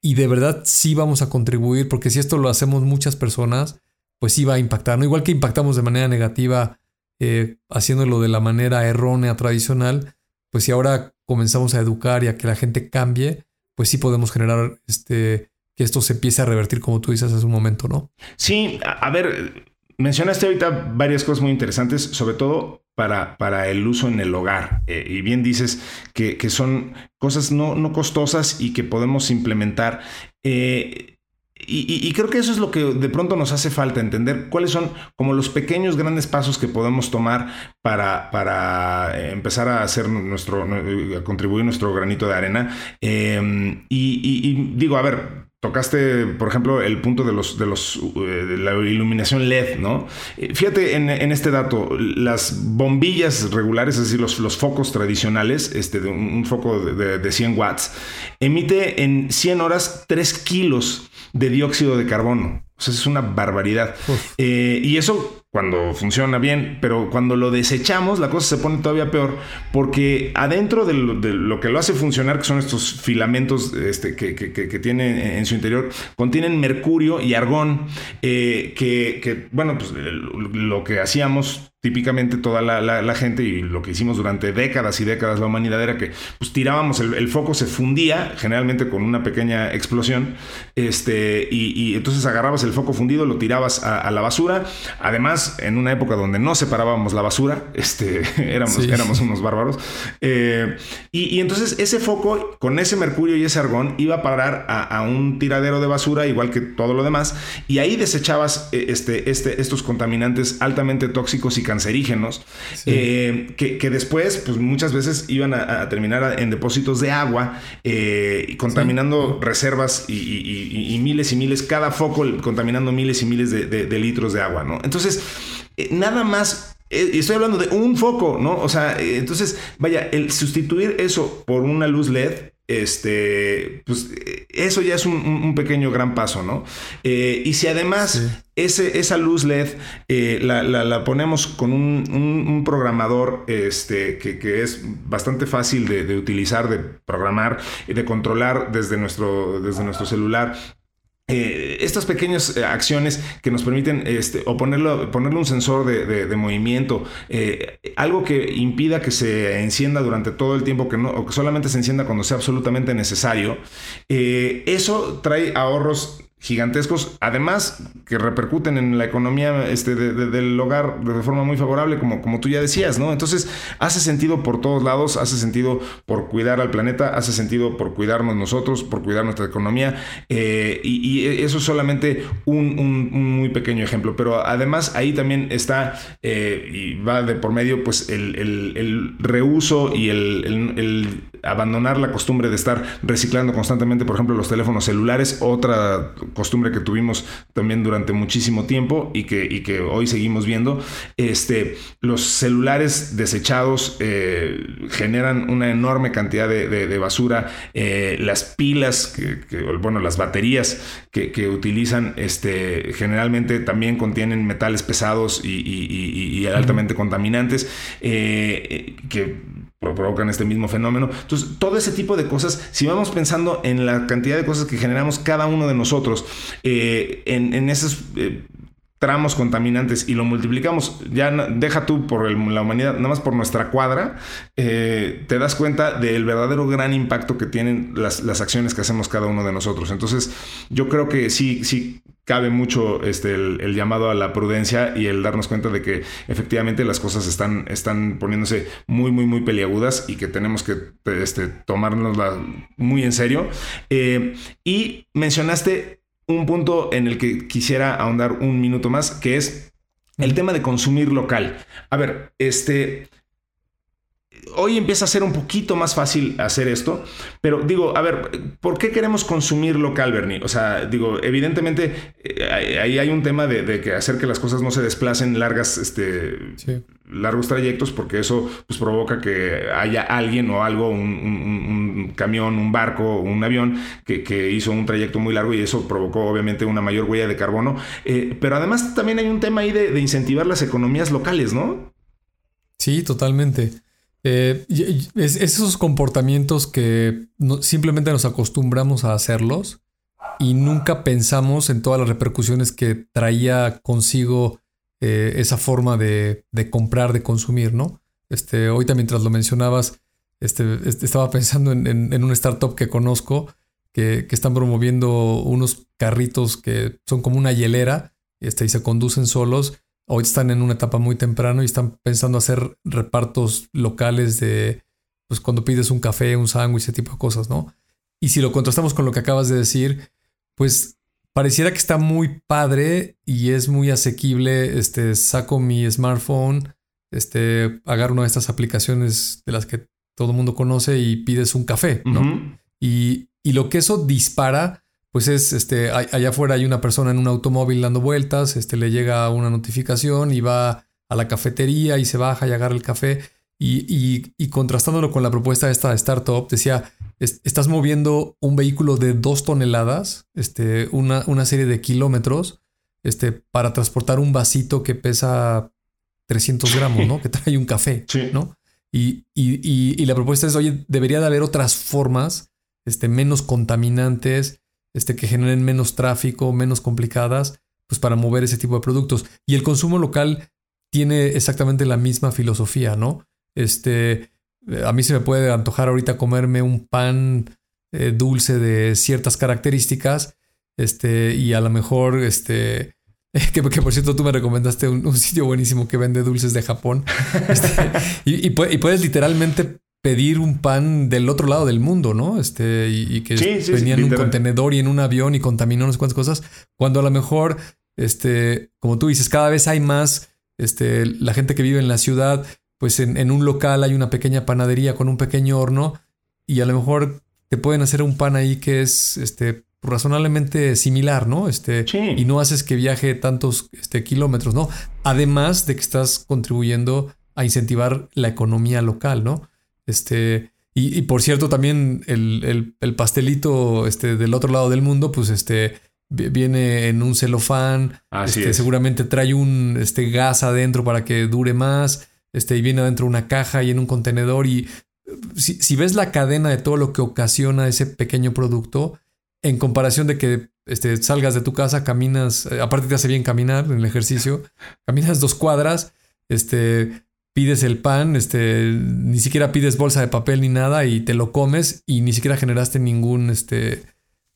y de verdad sí vamos a contribuir, porque si esto lo hacemos muchas personas, pues sí va a impactar, ¿no? Igual que impactamos de manera negativa eh, haciéndolo de la manera errónea, tradicional, pues si ahora comenzamos a educar y a que la gente cambie, pues sí podemos generar este que esto se empiece a revertir como tú dices hace un momento, ¿no? Sí, a ver, mencionaste ahorita varias cosas muy interesantes, sobre todo para, para el uso en el hogar. Eh, y bien dices que, son cosas no, no, costosas y que podemos implementar. Eh, y, creo que eso es lo que de pronto nos hace falta, entender cuáles son como los pequeños grandes pasos que podemos tomar para, para empezar a hacer nuestro, a contribuir nuestro granito de arena. Eh, y, digo, a ver, Tocaste, por ejemplo, el punto de, los, de, los, eh, la iluminación LED, ¿no? Eh, fíjate en, este dato, las bombillas regulares, es decir, los, los focos tradicionales, este, de un, foco de, de, 100 watts, emite en 100 horas 3 kilos de dióxido de carbono. O sea, es una barbaridad. Eh, y eso cuando funciona bien, pero cuando lo desechamos la cosa se pone todavía peor porque adentro de lo, que lo hace funcionar, que son estos filamentos este, que, tiene en su interior, contienen mercurio y argón, eh, que, bueno, pues lo que hacíamos típicamente toda la, gente y lo que hicimos durante décadas y décadas la humanidad era que pues tirábamos, el, foco se fundía generalmente con una pequeña explosión este, y, entonces agarrabas el foco fundido, lo tirabas a, la basura, además en una época donde no separábamos la basura, este, éramos, éramos unos bárbaros, eh, y, entonces ese foco con ese mercurio y ese argón iba a parar a, un tiradero de basura igual que todo lo demás y ahí desechabas eh, este, este, estos contaminantes altamente tóxicos y cancerígenos, eh, que, después, pues muchas veces iban a, terminar en depósitos de agua, eh, contaminando reservas y, miles y miles, cada foco contaminando miles y miles de, litros de agua, ¿no? Entonces, eh, nada más y estoy hablando de un foco, ¿no? O sea, entonces, vaya, el sustituir eso por una luz LED este, pues eso ya es un, pequeño gran paso, ¿no? Eh, y si además ese, esa luz LED eh, la, ponemos con un, programador este, que, es bastante fácil de, de, utilizar, de programar y de controlar desde nuestro, desde nuestro celular eh, estas pequeñas eh, acciones que nos permiten este, o ponerlo, ponerle un sensor de, movimiento, eh, algo que impida que se encienda durante todo el tiempo que no, o que solamente se encienda cuando sea absolutamente necesario, eso trae ahorros gigantescos, además que repercuten en la economía este, del hogar de forma muy favorable, como, como tú ya decías, ¿no? Entonces, hace sentido por todos lados, hace sentido por cuidar al planeta, hace sentido por cuidarnos nosotros, por cuidar nuestra economía, eh, y, eso es solamente un, muy pequeño ejemplo, pero además ahí también está, eh, y va de por medio, pues el, el reuso y el abandonar la costumbre de estar reciclando constantemente, por ejemplo, los teléfonos celulares, otra costumbre que tuvimos también durante muchísimo tiempo y que, y que hoy seguimos viendo. Este, los celulares desechados eh, generan una enorme cantidad de, basura. Eh, las pilas, que, bueno, las baterías que, utilizan este, generalmente también contienen metales pesados y, altamente contaminantes eh, que provocan este mismo fenómeno. Entonces, todo ese tipo de cosas, si vamos pensando en la cantidad de cosas que generamos cada uno de nosotros, eh, en, esos eh, tramos contaminantes y lo multiplicamos, ya deja tú por la humanidad, nada más por nuestra cuadra, eh, te das cuenta del verdadero gran impacto que tienen las, las, acciones que hacemos cada uno de nosotros. Entonces, yo creo que sí, sí cabe mucho este, el, llamado a la prudencia y el darnos cuenta de que efectivamente las cosas están, están poniéndose muy, muy, muy peliagudas y que tenemos que este, tomárnoslas muy en serio. Eh, y mencionaste un punto en el que quisiera ahondar un minuto más, que es el tema de consumir local. A ver, este hoy empieza a ser un poquito más fácil hacer esto, pero digo, a ver, ¿por qué queremos consumir local, Bernie? O sea, digo, evidentemente eh, ahí hay un tema de, que hacer que las cosas no se desplacen largas, este, largos trayectos, porque eso pues provoca que haya alguien o algo, un, camión, un barco, un avión que, hizo un trayecto muy largo y eso provocó obviamente una mayor huella de carbono. Eh, pero además también hay un tema ahí de, de incentivar las economías locales, ¿no? Sí, totalmente. Eh, esos comportamientos que simplemente nos acostumbramos a hacerlos y nunca pensamos en todas las repercusiones que traía consigo eh, esa forma de, comprar, de consumir, ¿no? Este, ahorita mientras lo mencionabas, este, este estaba pensando en, un startup que conozco que, están promoviendo unos carritos que son como una hielera este, y se conducen solos Hoy están en una etapa muy temprano y están pensando hacer repartos locales de, pues cuando pides un café, un sándwich, ese tipo de cosas, ¿no? Y si lo contrastamos con lo que acabas de decir, pues pareciera que está muy padre y es muy asequible. Este, saco mi smartphone, este, agarro una de estas aplicaciones de las que todo el mundo conoce y pides un café, ¿no? y, y, lo que eso dispara pues es, este, allá afuera hay una persona en un automóvil dando vueltas, este, le llega una notificación y va a la cafetería y se baja y agarra el café. Y, y, contrastándolo con la propuesta de esta startup, decía, estás moviendo un vehículo de dos toneladas, este, una, una serie de kilómetros, este, para transportar un vasito que pesa 300 gramos, ¿no? Que trae un café, ¿no? Y, y, la propuesta es, oye, debería de haber otras formas, este, menos contaminantes, este, que generen menos tráfico, menos complicadas, pues para mover ese tipo de productos. Y el consumo local tiene exactamente la misma filosofía, ¿no? Este, a mí se me puede antojar ahorita comerme un pan eh, dulce de ciertas características, este, y a lo mejor, este, que, por cierto tú me recomendaste un, sitio buenísimo que vende dulces de Japón, este, y, puedes literalmente pedir un pan del otro lado del mundo, ¿no? Este, y, que venía en un contenedor y en un avión y contaminó no sé cuántas cosas, cuando a lo mejor, este, como tú dices, cada vez hay más, este, la gente que vive en la ciudad, pues en, en un local hay una pequeña panadería con un pequeño horno y a lo mejor te pueden hacer un pan ahí que es, este, razonablemente similar, ¿no? Este, y no haces que viaje tantos este, kilómetros, ¿no? Además de que estás contribuyendo a incentivar la economía local, ¿no? Este, y, por cierto, también el, pastelito este, del otro lado del mundo, pues este, viene en un celofán, este, seguramente trae un este, gas adentro para que dure más, este, y viene adentro una caja y en un contenedor. Y si, si ves la cadena de todo lo que ocasiona ese pequeño producto, en comparación de que este, salgas de tu casa, caminas, eh, aparte te hace bien caminar en el ejercicio, caminas dos cuadras, este, pides el pan, este, ni siquiera pides bolsa de papel ni nada y te lo comes y ni siquiera generaste ningún, este,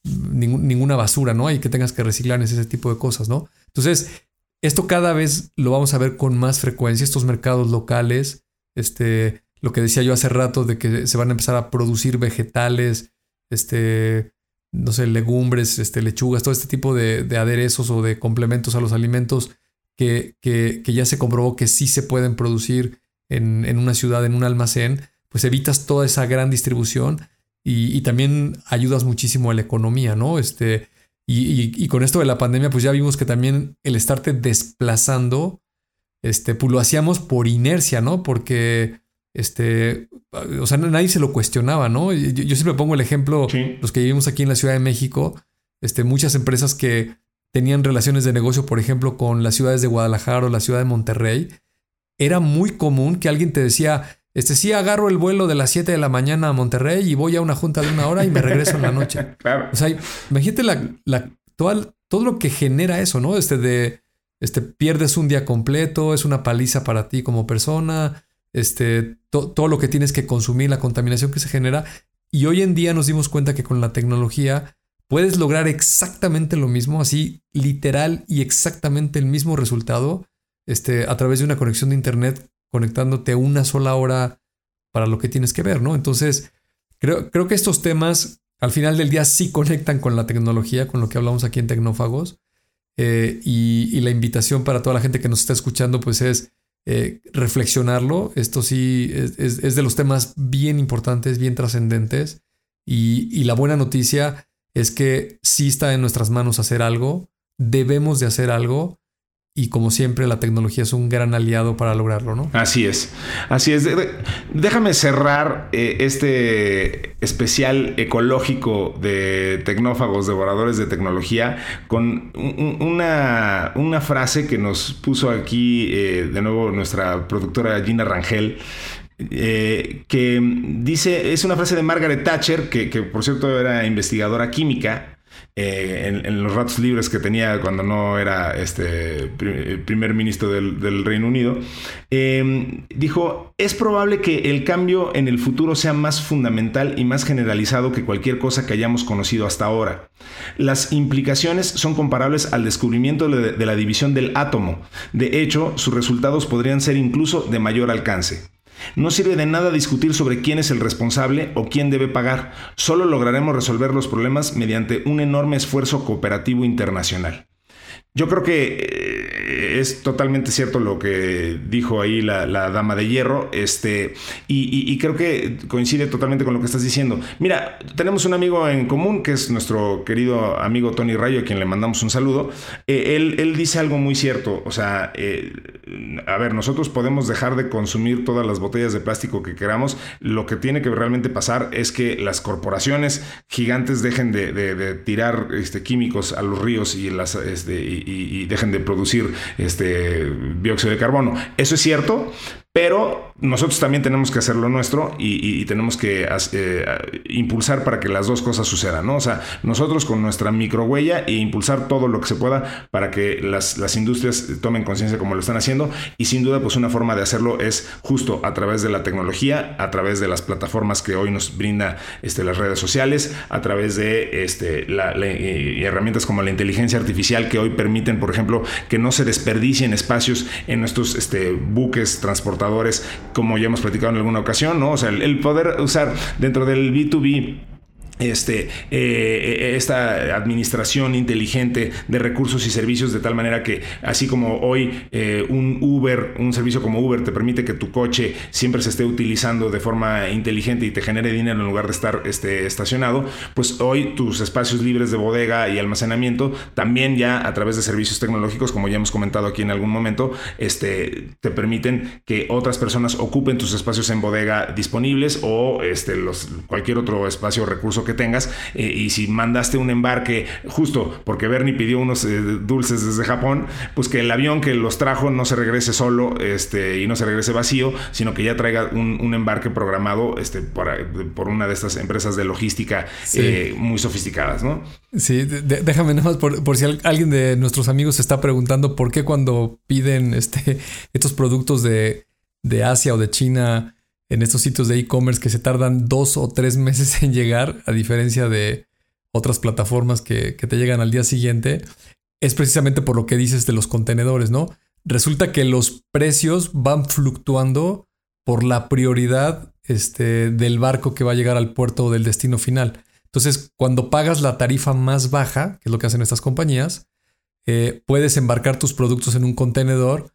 ninguna basura, ¿no? Y que tengas que reciclar ese tipo de cosas, ¿no? Entonces, esto cada vez lo vamos a ver con más frecuencia, estos mercados locales, este, lo que decía yo hace rato de que se van a empezar a producir vegetales, este, no sé, legumbres, este, lechugas, todo este tipo de, aderezos o de complementos a los alimentos que, que, ya se comprobó que sí se pueden producir en, una ciudad, en un almacén, pues evitas toda esa gran distribución y, también ayudas muchísimo a la economía, ¿no? Este, y, con esto de la pandemia, pues ya vimos que también el estarte desplazando, este, pues lo hacíamos por inercia, ¿no? Porque este, o sea, nadie se lo cuestionaba, ¿no? Yo, siempre pongo el ejemplo, los que vivimos aquí en la Ciudad de México, este, muchas empresas que tenían relaciones de negocio, por ejemplo, con las ciudades de Guadalajara o la ciudad de Monterrey, era muy común que alguien te decía, este sí agarro el vuelo de las 7 de la mañana a Monterrey y voy a una junta de una hora y me regreso en la noche. claro. O sea, imagínate la, todo, lo que genera eso, ¿no? Este de, este, pierdes un día completo, es una paliza para ti como persona, este, todo lo que tienes que consumir, la contaminación que se genera. Y hoy en día nos dimos cuenta que con la tecnología puedes lograr exactamente lo mismo, así literal y exactamente el mismo resultado, este, a través de una conexión de internet, conectándote una sola hora para lo que tienes que ver, ¿no? Entonces, creo, creo que estos temas al final del día sí conectan con la tecnología, con lo que hablamos aquí en Tecnófagos. Eh, y, y, la invitación para toda la gente que nos está escuchando, pues es eh, reflexionarlo. Esto sí es, de los temas bien importantes, bien trascendentes. Y, y, la buena noticia es que sí está en nuestras manos hacer algo, debemos de hacer algo y como siempre la tecnología es un gran aliado para lograrlo, ¿no? Así es, así es. Déjame cerrar eh, este especial ecológico de tecnófagos, devoradores de tecnología, con una, una frase que nos puso aquí eh, de nuevo nuestra productora Gina Rangel. Eh, que dice, es una frase de Margaret Thatcher, que, por cierto era investigadora química, eh, en, los ratos libres que tenía cuando no era este primer ministro del, Reino Unido, em, dijo, es probable que el cambio en el futuro sea más fundamental y más generalizado que cualquier cosa que hayamos conocido hasta ahora. Las implicaciones son comparables al descubrimiento de la división del átomo. De hecho, sus resultados podrían ser incluso de mayor alcance. No sirve de nada discutir sobre quién es el responsable o quién debe pagar, solo lograremos resolver los problemas mediante un enorme esfuerzo cooperativo internacional. Yo creo que eh, es totalmente cierto lo que dijo ahí la, dama de hierro, este, y, creo que coincide totalmente con lo que estás diciendo. Mira, tenemos un amigo en común que es nuestro querido amigo Tony Rayo, a quien le mandamos un saludo. Eh, él, dice algo muy cierto, o sea, eh, a ver, nosotros podemos dejar de consumir todas las botellas de plástico que queramos, lo que tiene que realmente pasar es que las corporaciones gigantes dejen de, tirar este, químicos a los ríos y las... Este, y, dejen de producir este dióxido de carbono. Eso es cierto, pero nosotros también tenemos que hacer lo nuestro y, tenemos que eh, impulsar para que las dos cosas sucedan, ¿no? O sea, nosotros con nuestra microhuella e impulsar todo lo que se pueda para que las, las industrias tomen conciencia como lo están haciendo y sin duda pues una forma de hacerlo es justo a través de la tecnología, a través de las plataformas que hoy nos brinda este, las redes sociales, a través de este, la, herramientas como la inteligencia artificial que hoy permiten, por ejemplo, que no se desperdicien espacios en nuestros este, buques transportadores, como ya hemos platicado en alguna ocasión, ¿no? O sea, el poder usar dentro del B2B este, eh, esta administración inteligente de recursos y servicios de tal manera que así como hoy eh, un Uber, un servicio como Uber te permite que tu coche siempre se esté utilizando de forma inteligente y te genere dinero en lugar de estar este, estacionado, pues hoy tus espacios libres de bodega y almacenamiento también ya a través de servicios tecnológicos, como ya hemos comentado aquí en algún momento, este, te permiten que otras personas ocupen tus espacios en bodega disponibles o este, los, cualquier otro espacio o recurso que tengas. Eh, y si mandaste un embarque, justo porque Bernie pidió unos eh, dulces desde Japón, pues que el avión que los trajo no se regrese solo este, y no se regrese vacío, sino que ya traiga un, embarque programado este, por una de estas empresas de logística eh, muy sofisticadas, ¿no? Sí, déjame nada más por, por, si alguien de nuestros amigos se está preguntando por qué cuando piden este, estos productos de, de Asia o de China en estos sitios de e-commerce que se tardan dos o tres meses en llegar, a diferencia de otras plataformas que, te llegan al día siguiente, es precisamente por lo que dices de los contenedores, ¿no? Resulta que los precios van fluctuando por la prioridad este, del barco que va a llegar al puerto o del destino final. Entonces, cuando pagas la tarifa más baja, que es lo que hacen estas compañías, eh, puedes embarcar tus productos en un contenedor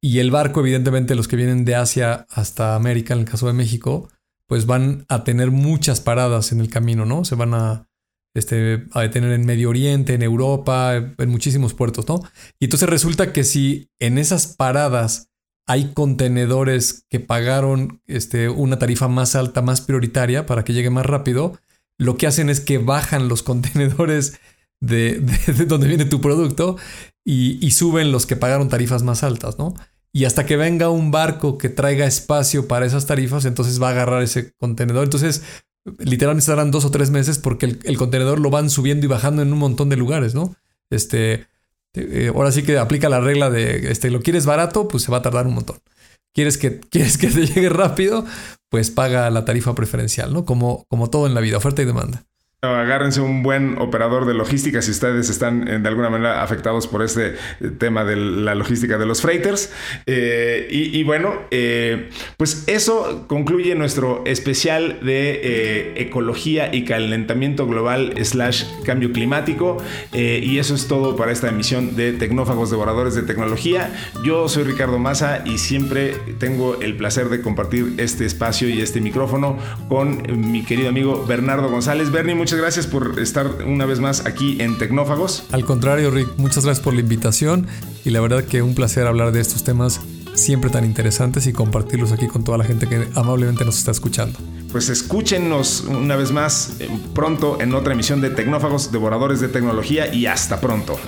y el barco, evidentemente, los que vienen de Asia hasta América, en el caso de México, pues van a tener muchas paradas en el camino, ¿no? Se van a, este, a detener en Medio Oriente, en Europa, en muchísimos puertos, ¿no? Y entonces resulta que si en esas paradas hay contenedores que pagaron este, una tarifa más alta, más prioritaria para que llegue más rápido, lo que hacen es que bajan los contenedores de, de donde viene tu producto y, suben los que pagaron tarifas más altas, ¿no? Y hasta que venga un barco que traiga espacio para esas tarifas, entonces va a agarrar ese contenedor. Entonces, literalmente estarán dos o tres meses porque el, contenedor lo van subiendo y bajando en un montón de lugares, ¿no? Este, eh, ahora sí que aplica la regla de, este, lo quieres barato, pues se va a tardar un montón. ¿Quieres que, quieres que te llegue rápido? Pues paga la tarifa preferencial, ¿no? Como, como todo en la vida, oferta y demanda. Agárrense un buen operador de logística si ustedes están eh, de alguna manera afectados por este eh, tema de la logística de los freighters. Eh, y, bueno, pues eso concluye nuestro especial de ecología y calentamiento global slash cambio climático. y eso es todo para esta emisión de Tecnófagos Devoradores de Tecnología. Yo soy Ricardo Massa y siempre tengo el placer de compartir este espacio y este micrófono con mi querido amigo Bernardo González. Bernie, muchas gracias por estar una vez más aquí en Tecnófagos. Al contrario, Rick, muchas gracias por la invitación y la verdad que un placer hablar de estos temas siempre tan interesantes y compartirlos aquí con toda la gente que amablemente nos está escuchando. Pues escúchenos una vez más eh, pronto en otra emisión de Tecnófagos, Devoradores de Tecnología y hasta pronto.